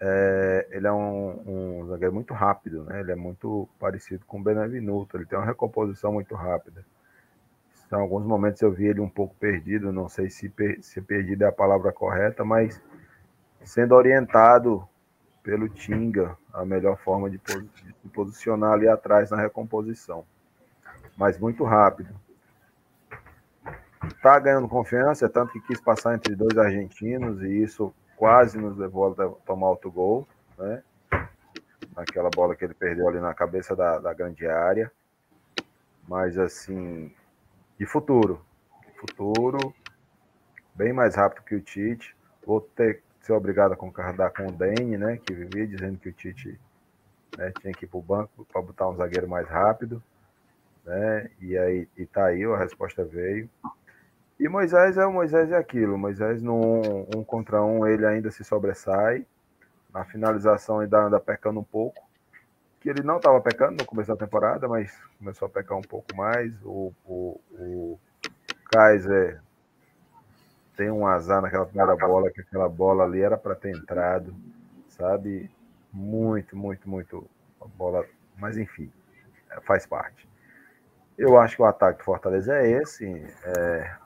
é, ele é um, um, zagueiro muito rápido, né? Ele é muito parecido com o Benevenuto, ele tem uma recomposição muito rápida. Em alguns momentos eu vi ele um pouco perdido, não sei se, per, se perdido é a palavra correta, mas sendo orientado pelo Tinga, a melhor forma de, de posicionar ali atrás na recomposição. Mas muito rápido. Tá ganhando confiança, tanto que quis passar entre dois argentinos, e isso quase nos levou a tomar outro gol, né? Naquela bola que ele perdeu ali na cabeça da, da grande área. Mas assim, de futuro. De futuro, bem mais rápido que o Tite. Vou ter ser obrigado a concordar com o Dene, né? Que vivia dizendo que o Tite né, tinha que ir para o banco para botar um zagueiro mais rápido. Né? E aí e tá aí, a resposta veio. E Moisés é o Moisés é aquilo. Moisés no um contra um ele ainda se sobressai. Na finalização ainda anda pecando um pouco. Que ele não estava pecando no começo da temporada, mas começou a pecar um pouco mais. O, o, o Kaiser tem um azar naquela primeira bola, que aquela bola ali era para ter entrado, sabe? Muito, muito, muito a bola, mas enfim, faz parte. Eu acho que o ataque do Fortaleza é esse, é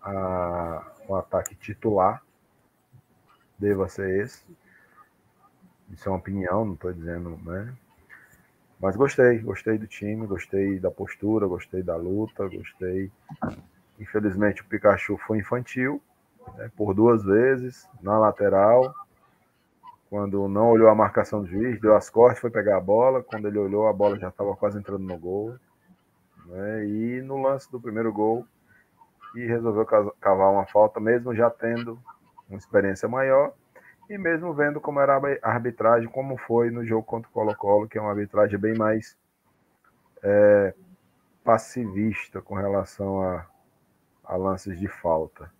a, o ataque titular deva ser esse. Isso é uma opinião, não estou dizendo, né? Mas gostei, gostei do time, gostei da postura, gostei da luta, gostei. Infelizmente o Pikachu foi infantil, né, por duas vezes, na lateral. Quando não olhou a marcação do juiz, deu as costas, foi pegar a bola. Quando ele olhou, a bola já estava quase entrando no gol. Né, e no lance do primeiro gol, e resolveu cavar uma falta, mesmo já tendo uma experiência maior e mesmo vendo como era a arbitragem, como foi no jogo contra o Colo-Colo, que é uma arbitragem bem mais é, passivista com relação a, a lances de falta.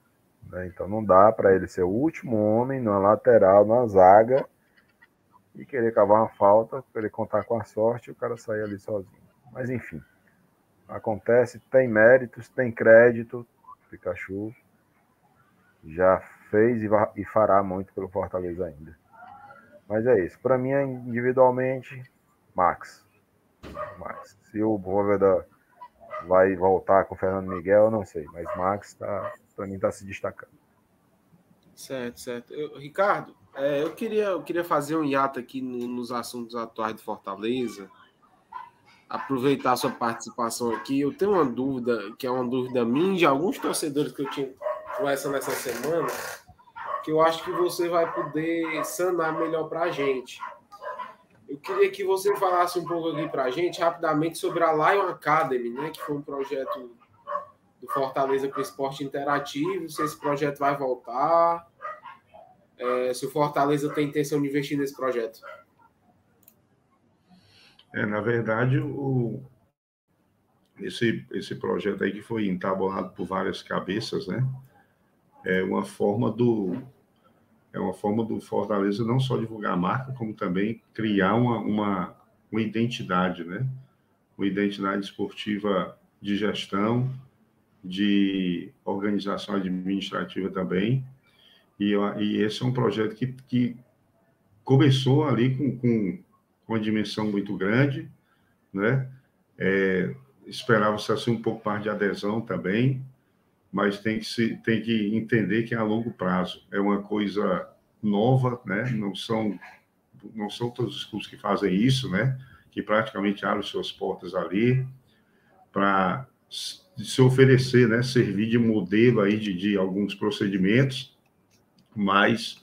Né? Então não dá para ele ser o último homem na lateral, na zaga, e querer cavar uma falta, querer contar com a sorte e o cara sair ali sozinho. Mas enfim, acontece, tem méritos, tem crédito, Pikachu já fez e fará muito pelo Fortaleza ainda. Mas é isso. Para mim, individualmente, Max. Max. Se o Bóveda vai voltar com o Fernando Miguel, não sei. Mas Max, tá, para mim, está se destacando. Certo, certo. Eu, Ricardo, é, eu, queria, eu queria fazer um hiato aqui no, nos assuntos atuais do Fortaleza. Aproveitar a sua participação aqui. Eu tenho uma dúvida, que é uma dúvida minha de alguns torcedores que eu tinha conversa nessa semana que eu acho que você vai poder sanar melhor para a gente. Eu queria que você falasse um pouco aqui para a gente, rapidamente, sobre a Lion Academy, né, que foi um projeto do Fortaleza para o esporte interativo, se esse projeto vai voltar, é, se o Fortaleza tem intenção de investir nesse projeto. É, na verdade, o, esse, esse projeto aí que foi entabulado por várias cabeças, né? é uma forma do é uma forma do Fortaleza não só divulgar a marca, como também criar uma, uma, uma identidade, né? Uma identidade esportiva de gestão, de organização administrativa também. E, e esse é um projeto que, que começou ali com, com, uma dimensão muito grande, né? É, Esperava-se assim, um pouco mais de adesão também, mas tem que, se, tem que entender que é a longo prazo. É uma coisa nova, né? não, são, não são todos os clubes que fazem isso, né? que praticamente abrem suas portas ali para se oferecer, né? servir de modelo aí de, de alguns procedimentos, mas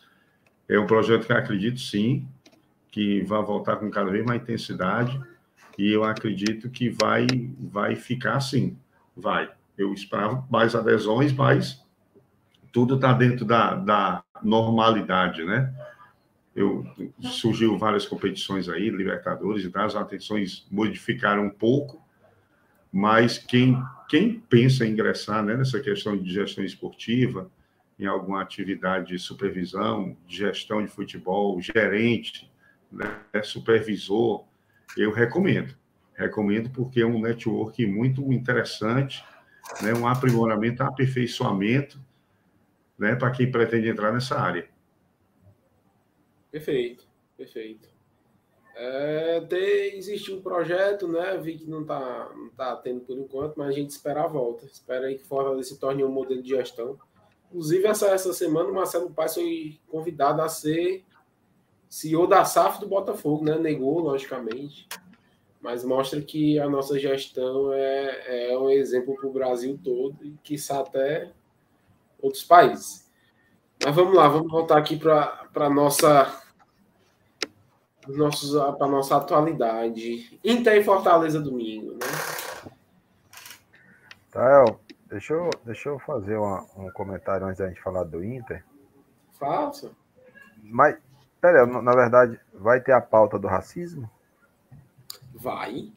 é um projeto que eu acredito sim que vai voltar com cada vez mais intensidade e eu acredito que vai vai ficar assim, vai eu esperava mais adesões, mas tudo está dentro da, da normalidade, né? Eu, surgiu várias competições aí, Libertadores e tal, as atenções modificaram um pouco, mas quem, quem pensa em ingressar né, nessa questão de gestão esportiva, em alguma atividade de supervisão, de gestão de futebol, gerente, né, supervisor, eu recomendo. Recomendo porque é um network muito interessante, né, um aprimoramento, um aperfeiçoamento né, para quem pretende entrar nessa área. Perfeito, perfeito. É, tem, existe um projeto, né? Vi que não está não tá tendo por enquanto, mas a gente espera a volta. Espera aí que Fortaleza se torne um modelo de gestão. Inclusive, essa, essa semana o Marcelo Paes foi convidado a ser CEO da SAF do Botafogo, né? Negou, logicamente mas mostra que a nossa gestão é, é um exemplo para o Brasil todo e, quiçá, até outros países. Mas vamos lá, vamos voltar aqui para a nossa nossos para nossa atualidade. Inter e Fortaleza domingo, né? Tael, deixa eu, deixa eu fazer uma, um comentário antes da gente falar do Inter. Faça. Mas, pera, na verdade, vai ter a pauta do racismo? Vai.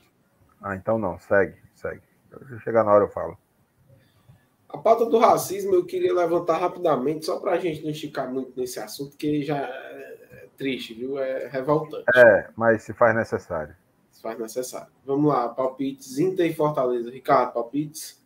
Ah, então não, segue, segue. Se chegar na hora eu falo. A pauta do racismo eu queria levantar rapidamente, só para a gente não esticar muito nesse assunto, que já é triste, viu? É revoltante. É, mas se faz necessário. Se faz necessário. Vamos lá, palpites Inter e Fortaleza. Ricardo, palpites?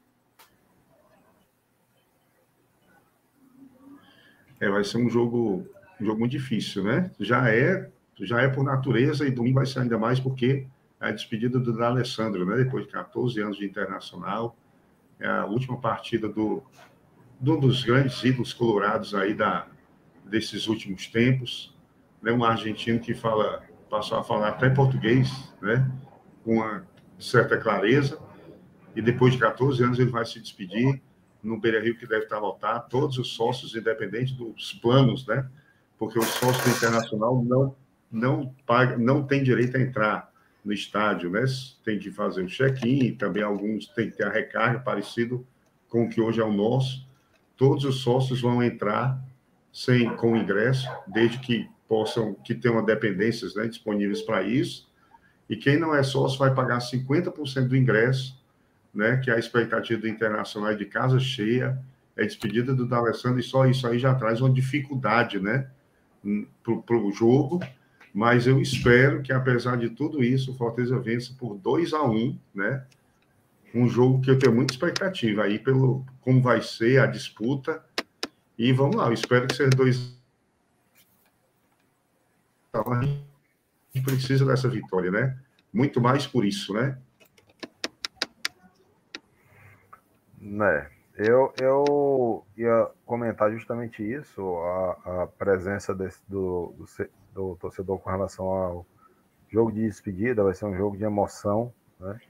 É, vai ser um jogo, um jogo muito difícil, né? Já é, já é por natureza e domingo vai ser ainda mais porque é a despedida do Alessandro, né? Depois de 14 anos de internacional, é a última partida do, um dos grandes ídolos colorados aí da, desses últimos tempos, né? Um argentino que fala, passou a falar até português, né? Com uma certa clareza. E depois de 14 anos ele vai se despedir no Beira Rio que deve estar lotado, todos os sócios, independente dos planos, né? Porque o sócio internacional não não paga, não tem direito a entrar no estádio, né? Tem que fazer o check-in, também alguns têm que ter a recarga parecido com o que hoje é o nosso. Todos os sócios vão entrar sem com ingresso, desde que possam que tenham dependências né, disponíveis para isso. E quem não é sócio vai pagar 50% do ingresso né, que é a expectativa do Internacional é de casa cheia, é despedida do D'Alessandro, e só isso aí já traz uma dificuldade né, para o jogo, mas eu espero que, apesar de tudo isso, o Fortaleza vença por 2 a 1 um, né? Um jogo que eu tenho muita expectativa aí pelo como vai ser a disputa. E vamos lá, eu espero que seja dois. A gente precisa dessa vitória, né? Muito mais por isso, né? Né, eu, eu ia comentar justamente isso, a, a presença desse, do, do, do, torcedor com relação ao jogo de despedida, vai ser um jogo de emoção, né?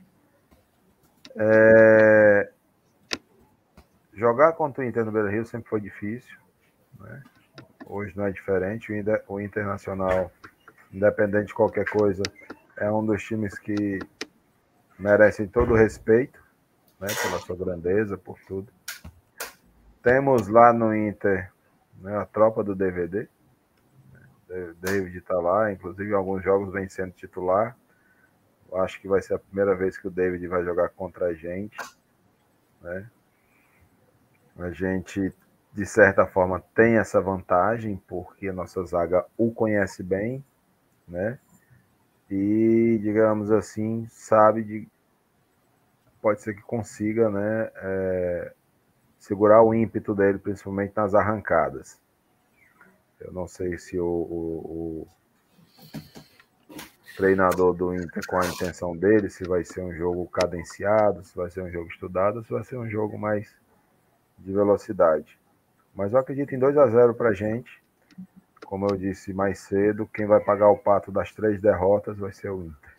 É, jogar contra o Inter no Beira-Rio sempre foi difícil, né? Hoje não é diferente, o, o Internacional, independente de qualquer coisa, é um dos times que merecem todo o respeito, né, pela sua grandeza, por tudo. Temos lá no Inter né, a tropa do DVD. David está lá, inclusive alguns jogos vem sendo titular. Acho que vai ser a primeira vez que o David vai jogar contra a gente. Né? A gente, de certa forma, tem essa vantagem, porque a nossa zaga o conhece bem, né? E, digamos assim, sabe de, pode ser que consiga né, é, segurar o ímpeto dele, principalmente nas arrancadas. Eu não sei se o, o, o, treinador do Inter, com a intenção dele, se vai ser um jogo cadenciado, se vai ser um jogo estudado, se vai ser um jogo mais de velocidade. Mas eu acredito em 2 a 0 para a gente. Como eu disse mais cedo, quem vai pagar o pato das três derrotas vai ser o Inter.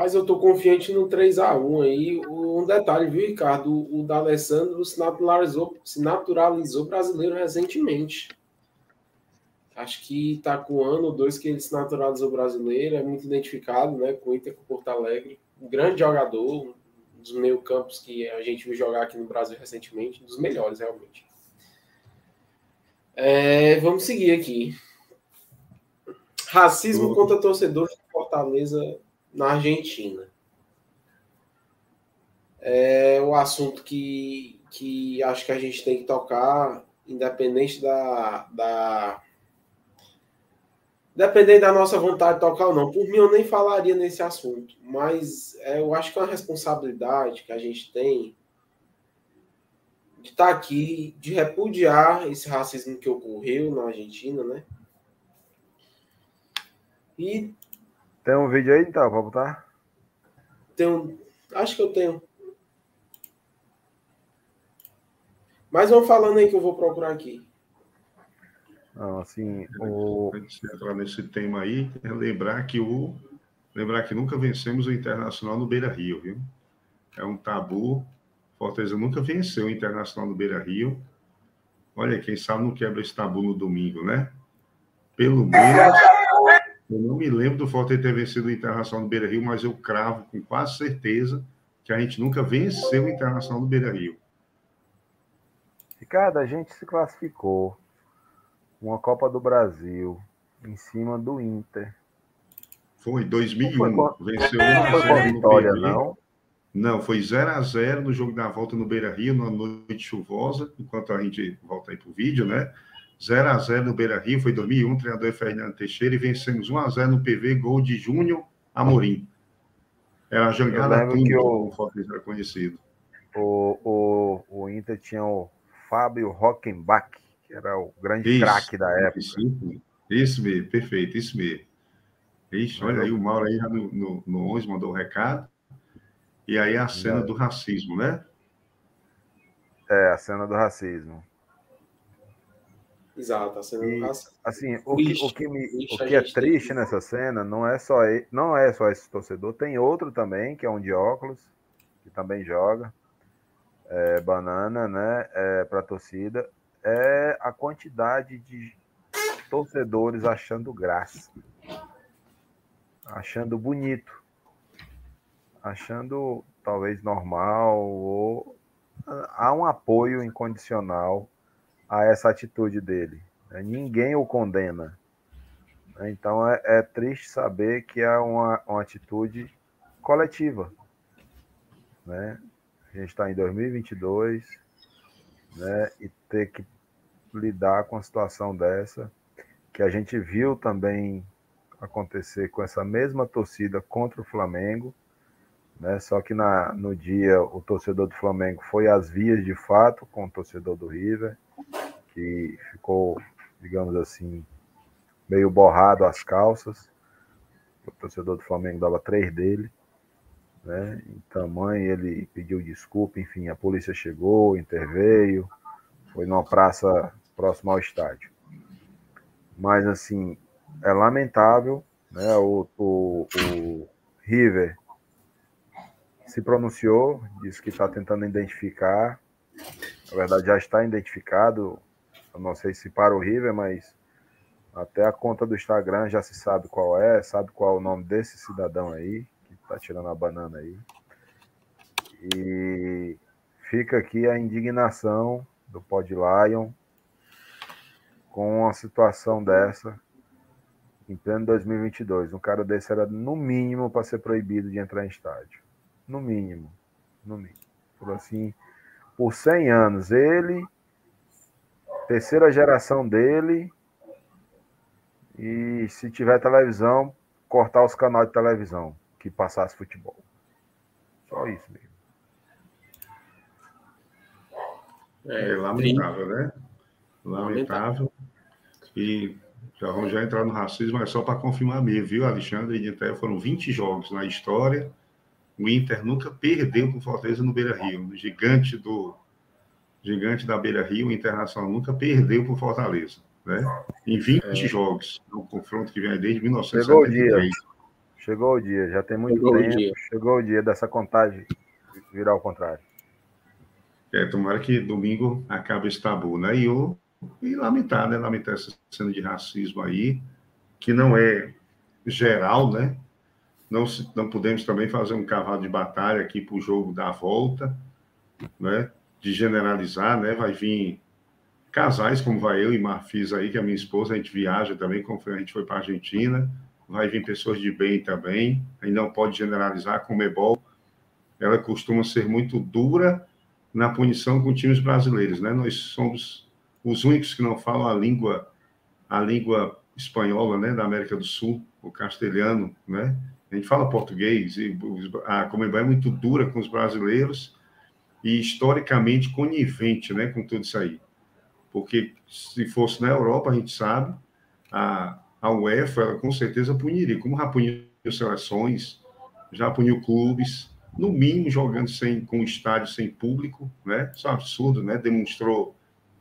Mas eu estou confiante no 3 a 1 aí. Um detalhe, viu, Ricardo? O, o D'Alessandro se naturalizou, se naturalizou brasileiro recentemente. Acho que está com um ano ou dois que ele se naturalizou brasileiro, é muito identificado né, com o Inter com Porto Alegre. Um grande jogador, um dos meio campos que a gente viu jogar aqui no Brasil recentemente, um dos melhores, realmente. É, vamos seguir aqui. Racismo contra torcedores de Fortaleza na Argentina. É o assunto que, que acho que a gente tem que tocar, independente da, da. Dependendo da nossa vontade de tocar ou não. Por mim, eu nem falaria nesse assunto. Mas é, eu acho que é uma responsabilidade que a gente tem de estar tá aqui, de repudiar esse racismo que ocorreu na Argentina, né? E tem um vídeo aí, então, pra botar? Tem Acho que eu tenho. Mas vamos falando aí que eu vou procurar aqui. Não, assim, o... Antes de entrar nesse tema aí, é lembrar que o lembrar que nunca vencemos o Internacional no Beira Rio, viu? É um tabu. Fortaleza nunca venceu o Internacional no Beira Rio. Olha, quem sabe não quebra esse tabu no domingo, né? Pelo menos eu não me lembro do Fortaleza ter vencido o Internacional do Beira Rio, mas eu cravo com quase certeza que a gente nunca venceu o Internacional do Beira Rio. Ricardo, a gente se classificou uma Copa do Brasil em cima do Inter. Foi 2001. Não foi, venceu não foi com vitória, não? Não, foi 0 a 0 no jogo da volta no Beira Rio, numa noite chuvosa, enquanto a gente volta aí para o vídeo, né? 0 a 0 no Beira Rio, foi 2001, treinador Fernando Teixeira, e vencemos 1 a 0 no PV, gol de Júnior Amorim. Era a jangada que o Fortaleza era conhecido. O, o, o Inter tinha o Fábio Rockenbach, que era o grande craque da época. Isso, isso mesmo, perfeito, isso mesmo. Ixi, olha aí, o Mauro aí no, no, no 11 mandou o um recado. E aí a cena do racismo, né? É, a cena do racismo. Exato, a cena e. Assim, o que, o que, me, o que é triste nessa cena não é, só, não é só esse torcedor, tem outro também, que é um de óculos, que também joga. É, banana, né? É, para a torcida. É a quantidade de torcedores achando graça, achando bonito, achando talvez normal ou há um apoio incondicional a essa atitude dele. Né? Ninguém o condena. Né? Então é, é, triste saber que é uma, uma atitude coletiva. Né? A gente está em 2022 né? e ter que lidar com a situação dessa, que a gente viu também acontecer com essa mesma torcida contra o Flamengo, né? Só que na, no dia o torcedor do Flamengo foi às vias de fato com o torcedor do River, que ficou, digamos assim, meio borrado as calças. O torcedor do Flamengo dava três dele. Né? Em tamanho, ele pediu desculpa, enfim, a polícia chegou, interveio, foi numa praça próxima ao estádio. Mas, assim, é lamentável, né? O, o, o River se pronunciou, disse que está tentando identificar. Na verdade, já está identificado. Não sei se para o River, mas até a conta do Instagram já se sabe qual é, sabe qual é o nome desse cidadão aí, que está tirando a banana aí. E fica aqui a indignação do Pod Lion com uma situação dessa em pleno 2022. Um cara desse era, no mínimo, para ser proibido de entrar em estádio no mínimo. No mínimo. Por assim, por 100 anos. Ele, terceira geração dele, e se tiver televisão, cortar os canais de televisão que passasse futebol. Só isso mesmo. É, lamentável, né? Lamentável. E já vamos já entrar no racismo, é só para confirmar mesmo, viu, Alexandre? E até foram 20 jogos na história o Inter nunca perdeu para o Fortaleza no Beira Rio. O gigante do gigante da Beira Rio, o Internacional, nunca perdeu para o Fortaleza. Né? Em 20 é. jogos, no confronto que vem desde 1973. Chegou o dia. Chegou o dia, já tem muito chegou tempo. O chegou o dia dessa contagem virar ao contrário. É, tomara que domingo acabe esse tabu, né? E, eu, e lamentar, né? Lamentar essa cena de racismo aí, que não é geral, né? não, não podemos também fazer um cavalo de batalha aqui para o jogo dar volta, né? De generalizar, né? Vai vir casais, como vai eu e Marfis aí, que é a minha esposa, a gente viaja também, como a gente foi para a Argentina, vai vir pessoas de bem também, aí não pode generalizar, como Ebol, ela costuma ser muito dura na punição com times brasileiros, né? Nós somos os únicos que não falam a língua a língua espanhola, né, da América do Sul, o castelhano, né? A gente fala português e a Comembol é muito dura com os brasileiros e historicamente conivente, né, com tudo isso aí. Porque se fosse na Europa, a gente sabe, a, a UEFA ela, com certeza puniria, como já puniu seleções, já puniu clubes, no mínimo jogando sem com estádio sem público, né? Isso é um absurdo, né? Demonstrou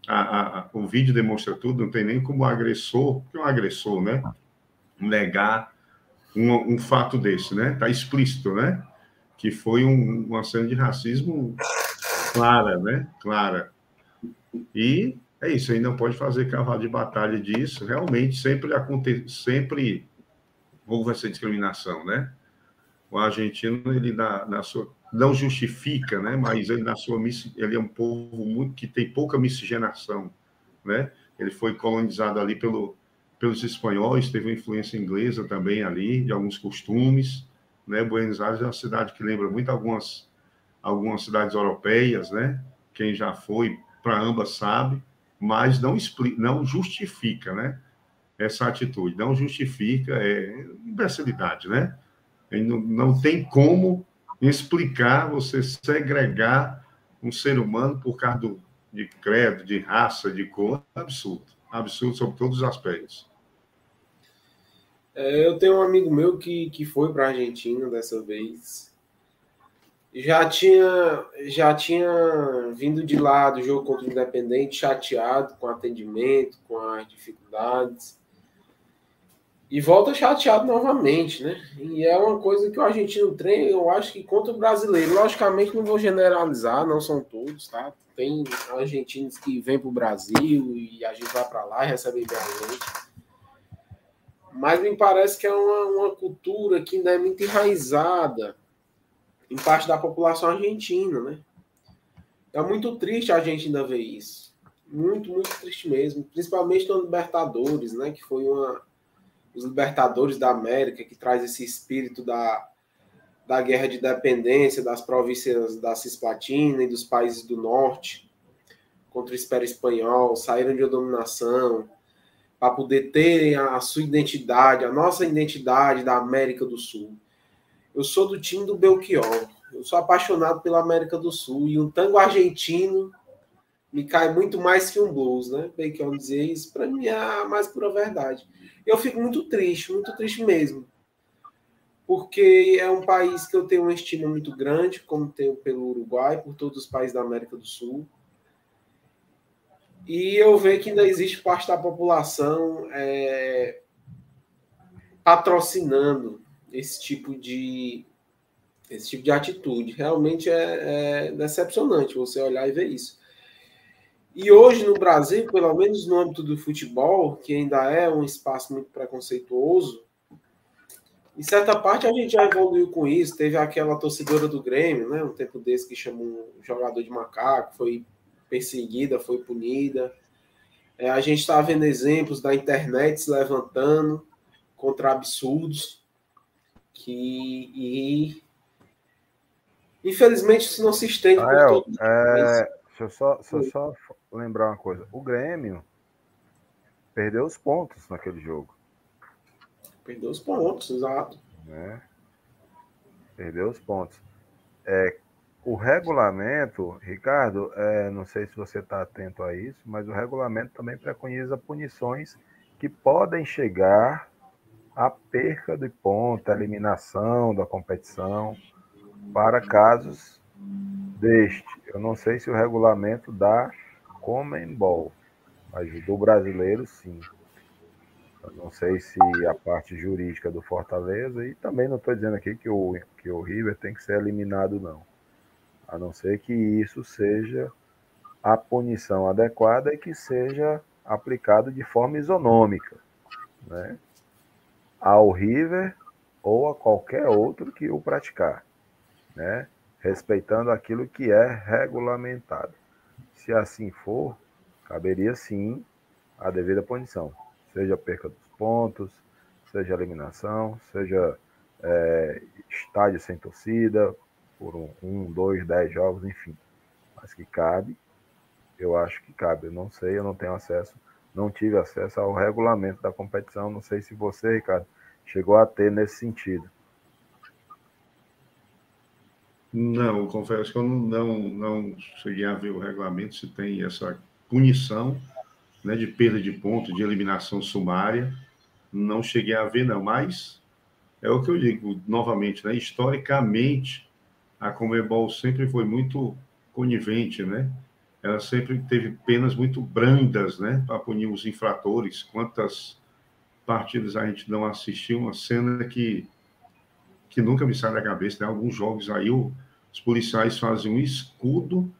a, a, o vídeo demonstra tudo, não tem nem como o agressor, que é um agressor, né? Negar um, um fato desse, né? Está explícito, né? Que foi um, uma cena de racismo clara, né? Clara. E é isso, aí não pode fazer cavalo de batalha disso. Realmente sempre acontece, sempre houve essa discriminação, né? O argentino ele na, na sua não justifica, né? Mas ele na sua ele é um povo muito que tem pouca miscigenação, né? Ele foi colonizado ali pelo pelos espanhóis, teve uma influência inglesa também ali, de alguns costumes. Né? Buenos Aires é uma cidade que lembra muito algumas, algumas cidades europeias, né? Quem já foi para ambas sabe, mas não, explica, não justifica, né? Essa atitude, não justifica, é imbecilidade, né? Não, não tem como explicar você segregar um ser humano por causa do, de credo, de raça, de cor, absurdo. Absurdo sobre todos os aspectos. É, eu tenho um amigo meu que, que foi para a Argentina dessa vez. Já tinha, já tinha vindo de lá do jogo contra o Independente, chateado com o atendimento, com as dificuldades. E volta chateado novamente, né? E é uma coisa que o argentino treina, eu acho que contra o brasileiro. Logicamente, não vou generalizar, não são todos, tá? Tem argentinos que vêm para o Brasil e a gente vai para lá e recebe bem a gente mas me parece que é uma, uma cultura que ainda é muito enraizada em parte da população argentina, né? É muito triste a gente ainda ver isso. Muito, muito triste mesmo. Principalmente no Libertadores, né? Que foi uma. Os Libertadores da América, que traz esse espírito da, da guerra de dependência das províncias da Cisplatina e dos países do norte contra o Império Espanhol, saíram de dominação, para poder terem a sua identidade, a nossa identidade da América do Sul. Eu sou do time do Belchior. Eu sou apaixonado pela América do Sul e um tango argentino me cai muito mais que um blues, né? Belchior dizer isso para mim é a mais pura verdade. Eu fico muito triste, muito triste mesmo. Porque é um país que eu tenho uma estima muito grande, como tenho pelo Uruguai, por todos os países da América do Sul. E eu vejo que ainda existe parte da população é, patrocinando esse tipo de esse tipo de atitude. Realmente é, é decepcionante você olhar e ver isso. E hoje no Brasil, pelo menos no âmbito do futebol, que ainda é um espaço muito preconceituoso, em certa parte a gente já evoluiu com isso. Teve aquela torcedora do Grêmio, né, um tempo desse que chamou um jogador de macaco, foi perseguida, foi punida. É, a gente está vendo exemplos da internet se levantando contra absurdos que e infelizmente isso não se estende ah, por todo é, deixa eu só, deixa eu só lembrar uma coisa. O Grêmio perdeu os pontos naquele jogo. Perdeu os pontos, exato. Né? Perdeu os pontos. É, o regulamento, Ricardo, é, não sei se você está atento a isso, mas o regulamento também preconiza punições que podem chegar à perca de ponto, à eliminação da competição, para casos deste. Eu não sei se o regulamento dá Comembol, mas do brasileiro, sim. Eu não sei se a parte jurídica do Fortaleza, e também não estou dizendo aqui que o, que o River tem que ser eliminado, não a não ser que isso seja a punição adequada e que seja aplicado de forma isonômica, né? Ao River ou a qualquer outro que o praticar, né? respeitando aquilo que é regulamentado. Se assim for, caberia sim a devida punição, seja perca dos pontos, seja eliminação, seja é, estádio sem torcida, por um, um, dois, dez jogos, enfim. Mas que cabe, eu acho que cabe. Eu não sei, eu não tenho acesso, não tive acesso ao regulamento da competição. Não sei se você, Ricardo, chegou a ter nesse sentido. Não, confesso que eu não, não cheguei a ver o regulamento se tem essa punição né, de perda de ponto, de eliminação sumária. Não cheguei a ver, não, mas é o que eu digo novamente, né? Historicamente, a Comebol sempre foi muito conivente, né? Ela sempre teve penas muito brandas, né? Para punir os infratores. Quantas partidas a gente não assistiu? Uma cena que, que nunca me sai da cabeça, né? Alguns jogos aí os policiais fazem um escudo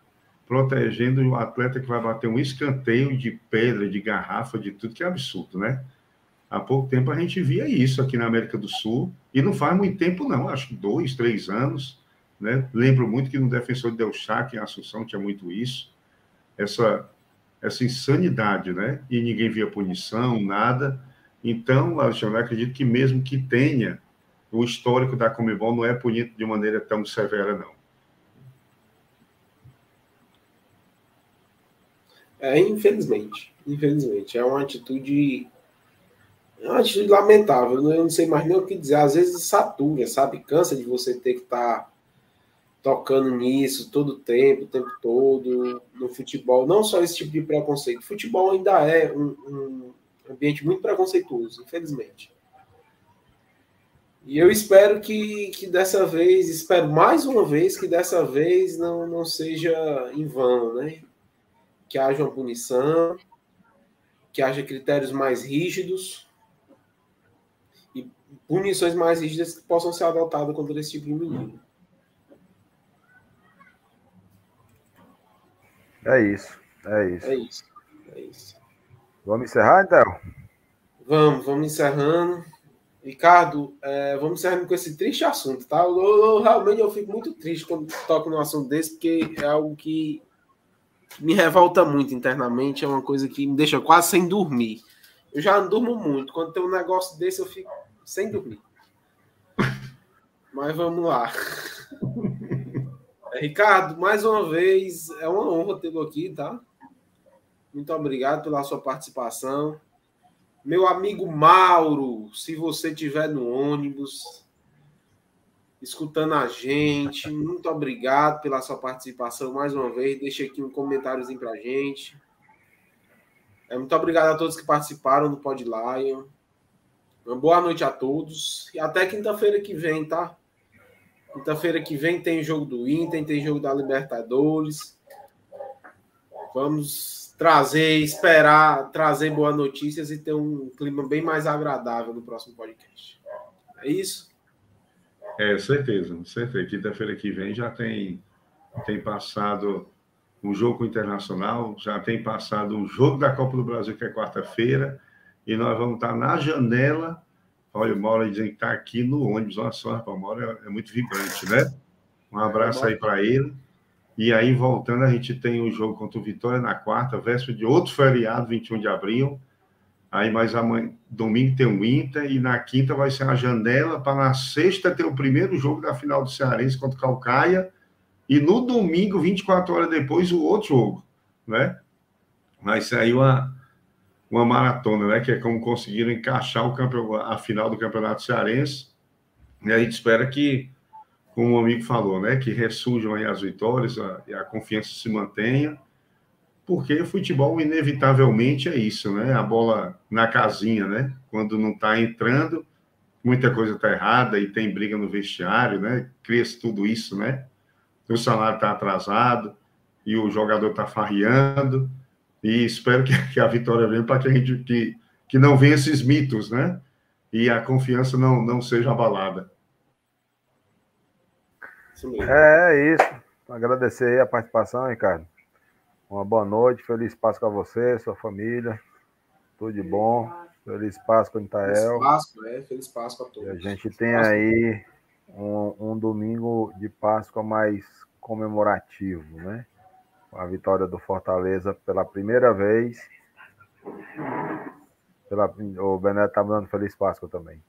protegendo o atleta que vai bater um escanteio de pedra, de garrafa, de tudo, que é absurdo, né? Há pouco tempo a gente via isso aqui na América do Sul, e não faz muito tempo, não, acho que dois, três anos, né? Lembro muito que no Defensor de Del Chac, em Assunção, tinha muito isso, essa, essa insanidade, né? E ninguém via punição, nada. Então, eu acredito que mesmo que tenha, o histórico da Comebol não é punido de maneira tão severa, não. É, infelizmente. Infelizmente. É uma atitude. É uma atitude lamentável. Eu não sei mais nem o que dizer. Às vezes satura, sabe? Cansa de você ter que estar tá tocando nisso todo o tempo, o tempo todo, no futebol. Não só esse tipo de preconceito. O futebol ainda é um, um ambiente muito preconceituoso, infelizmente. E eu espero que, que dessa vez, espero mais uma vez que dessa vez não, não seja em vão, né? Que haja uma punição, que haja critérios mais rígidos e punições mais rígidas que possam ser adotadas contra esse tipo de menino. É isso, é isso. É isso, é isso. Vamos encerrar, então? Vamos, vamos encerrando. Ricardo, é, vamos encerrando com esse triste assunto, tá? Eu, eu, realmente eu fico muito triste quando toco num assunto desse, porque é algo que me revolta muito internamente, é uma coisa que me deixa quase sem dormir. Eu já não durmo muito. Quando tem um negócio desse, eu fico sem dormir. Mas vamos lá. Ricardo, mais uma vez, é uma honra tê-lo aqui, tá? Muito obrigado pela sua participação. Meu amigo Mauro, se você estiver no ônibus, escutando a gente, muito obrigado pela sua participação mais uma vez. Deixa aqui um comentáriozinho pra gente. É, muito obrigado a todos que participaram do Pod Lion. Uma boa noite a todos. E até quinta-feira que vem, tá? Quinta-feira que vem tem jogo do Inter, tem jogo da Libertadores. Vamos trazer, esperar, trazer boas notícias e ter um clima bem mais agradável no próximo podcast. É isso? É, certeza, certeza. Quinta-feira que vem já tem, tem passado o jogo internacional, já tem passado o jogo da Copa do Brasil, que é quarta-feira, e nós vamos estar na janela. Olha, o Mauro dizendo que está aqui no ônibus. Olha só, rapaz, o Mauro é, é muito vibrante, né? Um abraço aí para ele. E aí, voltando, a gente tem o jogo contra o Vitória na quarta, véspera de outro feriado, 21 de abril. Aí, mais amanhã, domingo tem o Inter, e na quinta vai ser a janela, para na sexta ter o primeiro jogo da final do Cearense contra o Calcaia, e no domingo, 24 horas depois, o outro jogo, né? Vai sair uma, uma maratona, né? Que é como conseguiram encaixar o a final do Campeonato Cearense. E a gente espera que, como o amigo falou, né? Que ressurjam aí as vitórias a, e a confiança se mantenha, porque futebol, inevitavelmente, é isso, né? A bola na casinha, né? Quando não está entrando, muita coisa está errada e tem briga no vestiário, né? Cria-se tudo isso, né? O salário está atrasado e o jogador está farreando e espero que, que a vitória venha para que a gente que, que não venha esses mitos, né? E a confiança não, não seja abalada. É, é isso. Agradecer aí a participação, Ricardo. Uma boa noite, feliz Páscoa a você, sua família. Tudo de bom. Feliz Páscoa, Intael. Feliz Páscoa, é. Feliz Páscoa a todos. E a gente tem aí um, um domingo de Páscoa mais comemorativo, né? A vitória do Fortaleza pela primeira vez. Pela, o Beneto está dando feliz Páscoa também.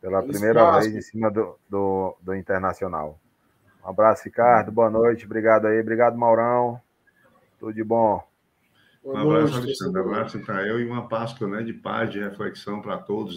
Pela feliz primeira Páscoa. vez em cima do, do, do, Internacional. Um abraço, Ricardo. Boa noite. Obrigado aí. Obrigado, Maurão. Tudo de bom. Um abraço, Alexandre. Um abraço, Itael, e uma Páscoa né, de paz, de reflexão para todos.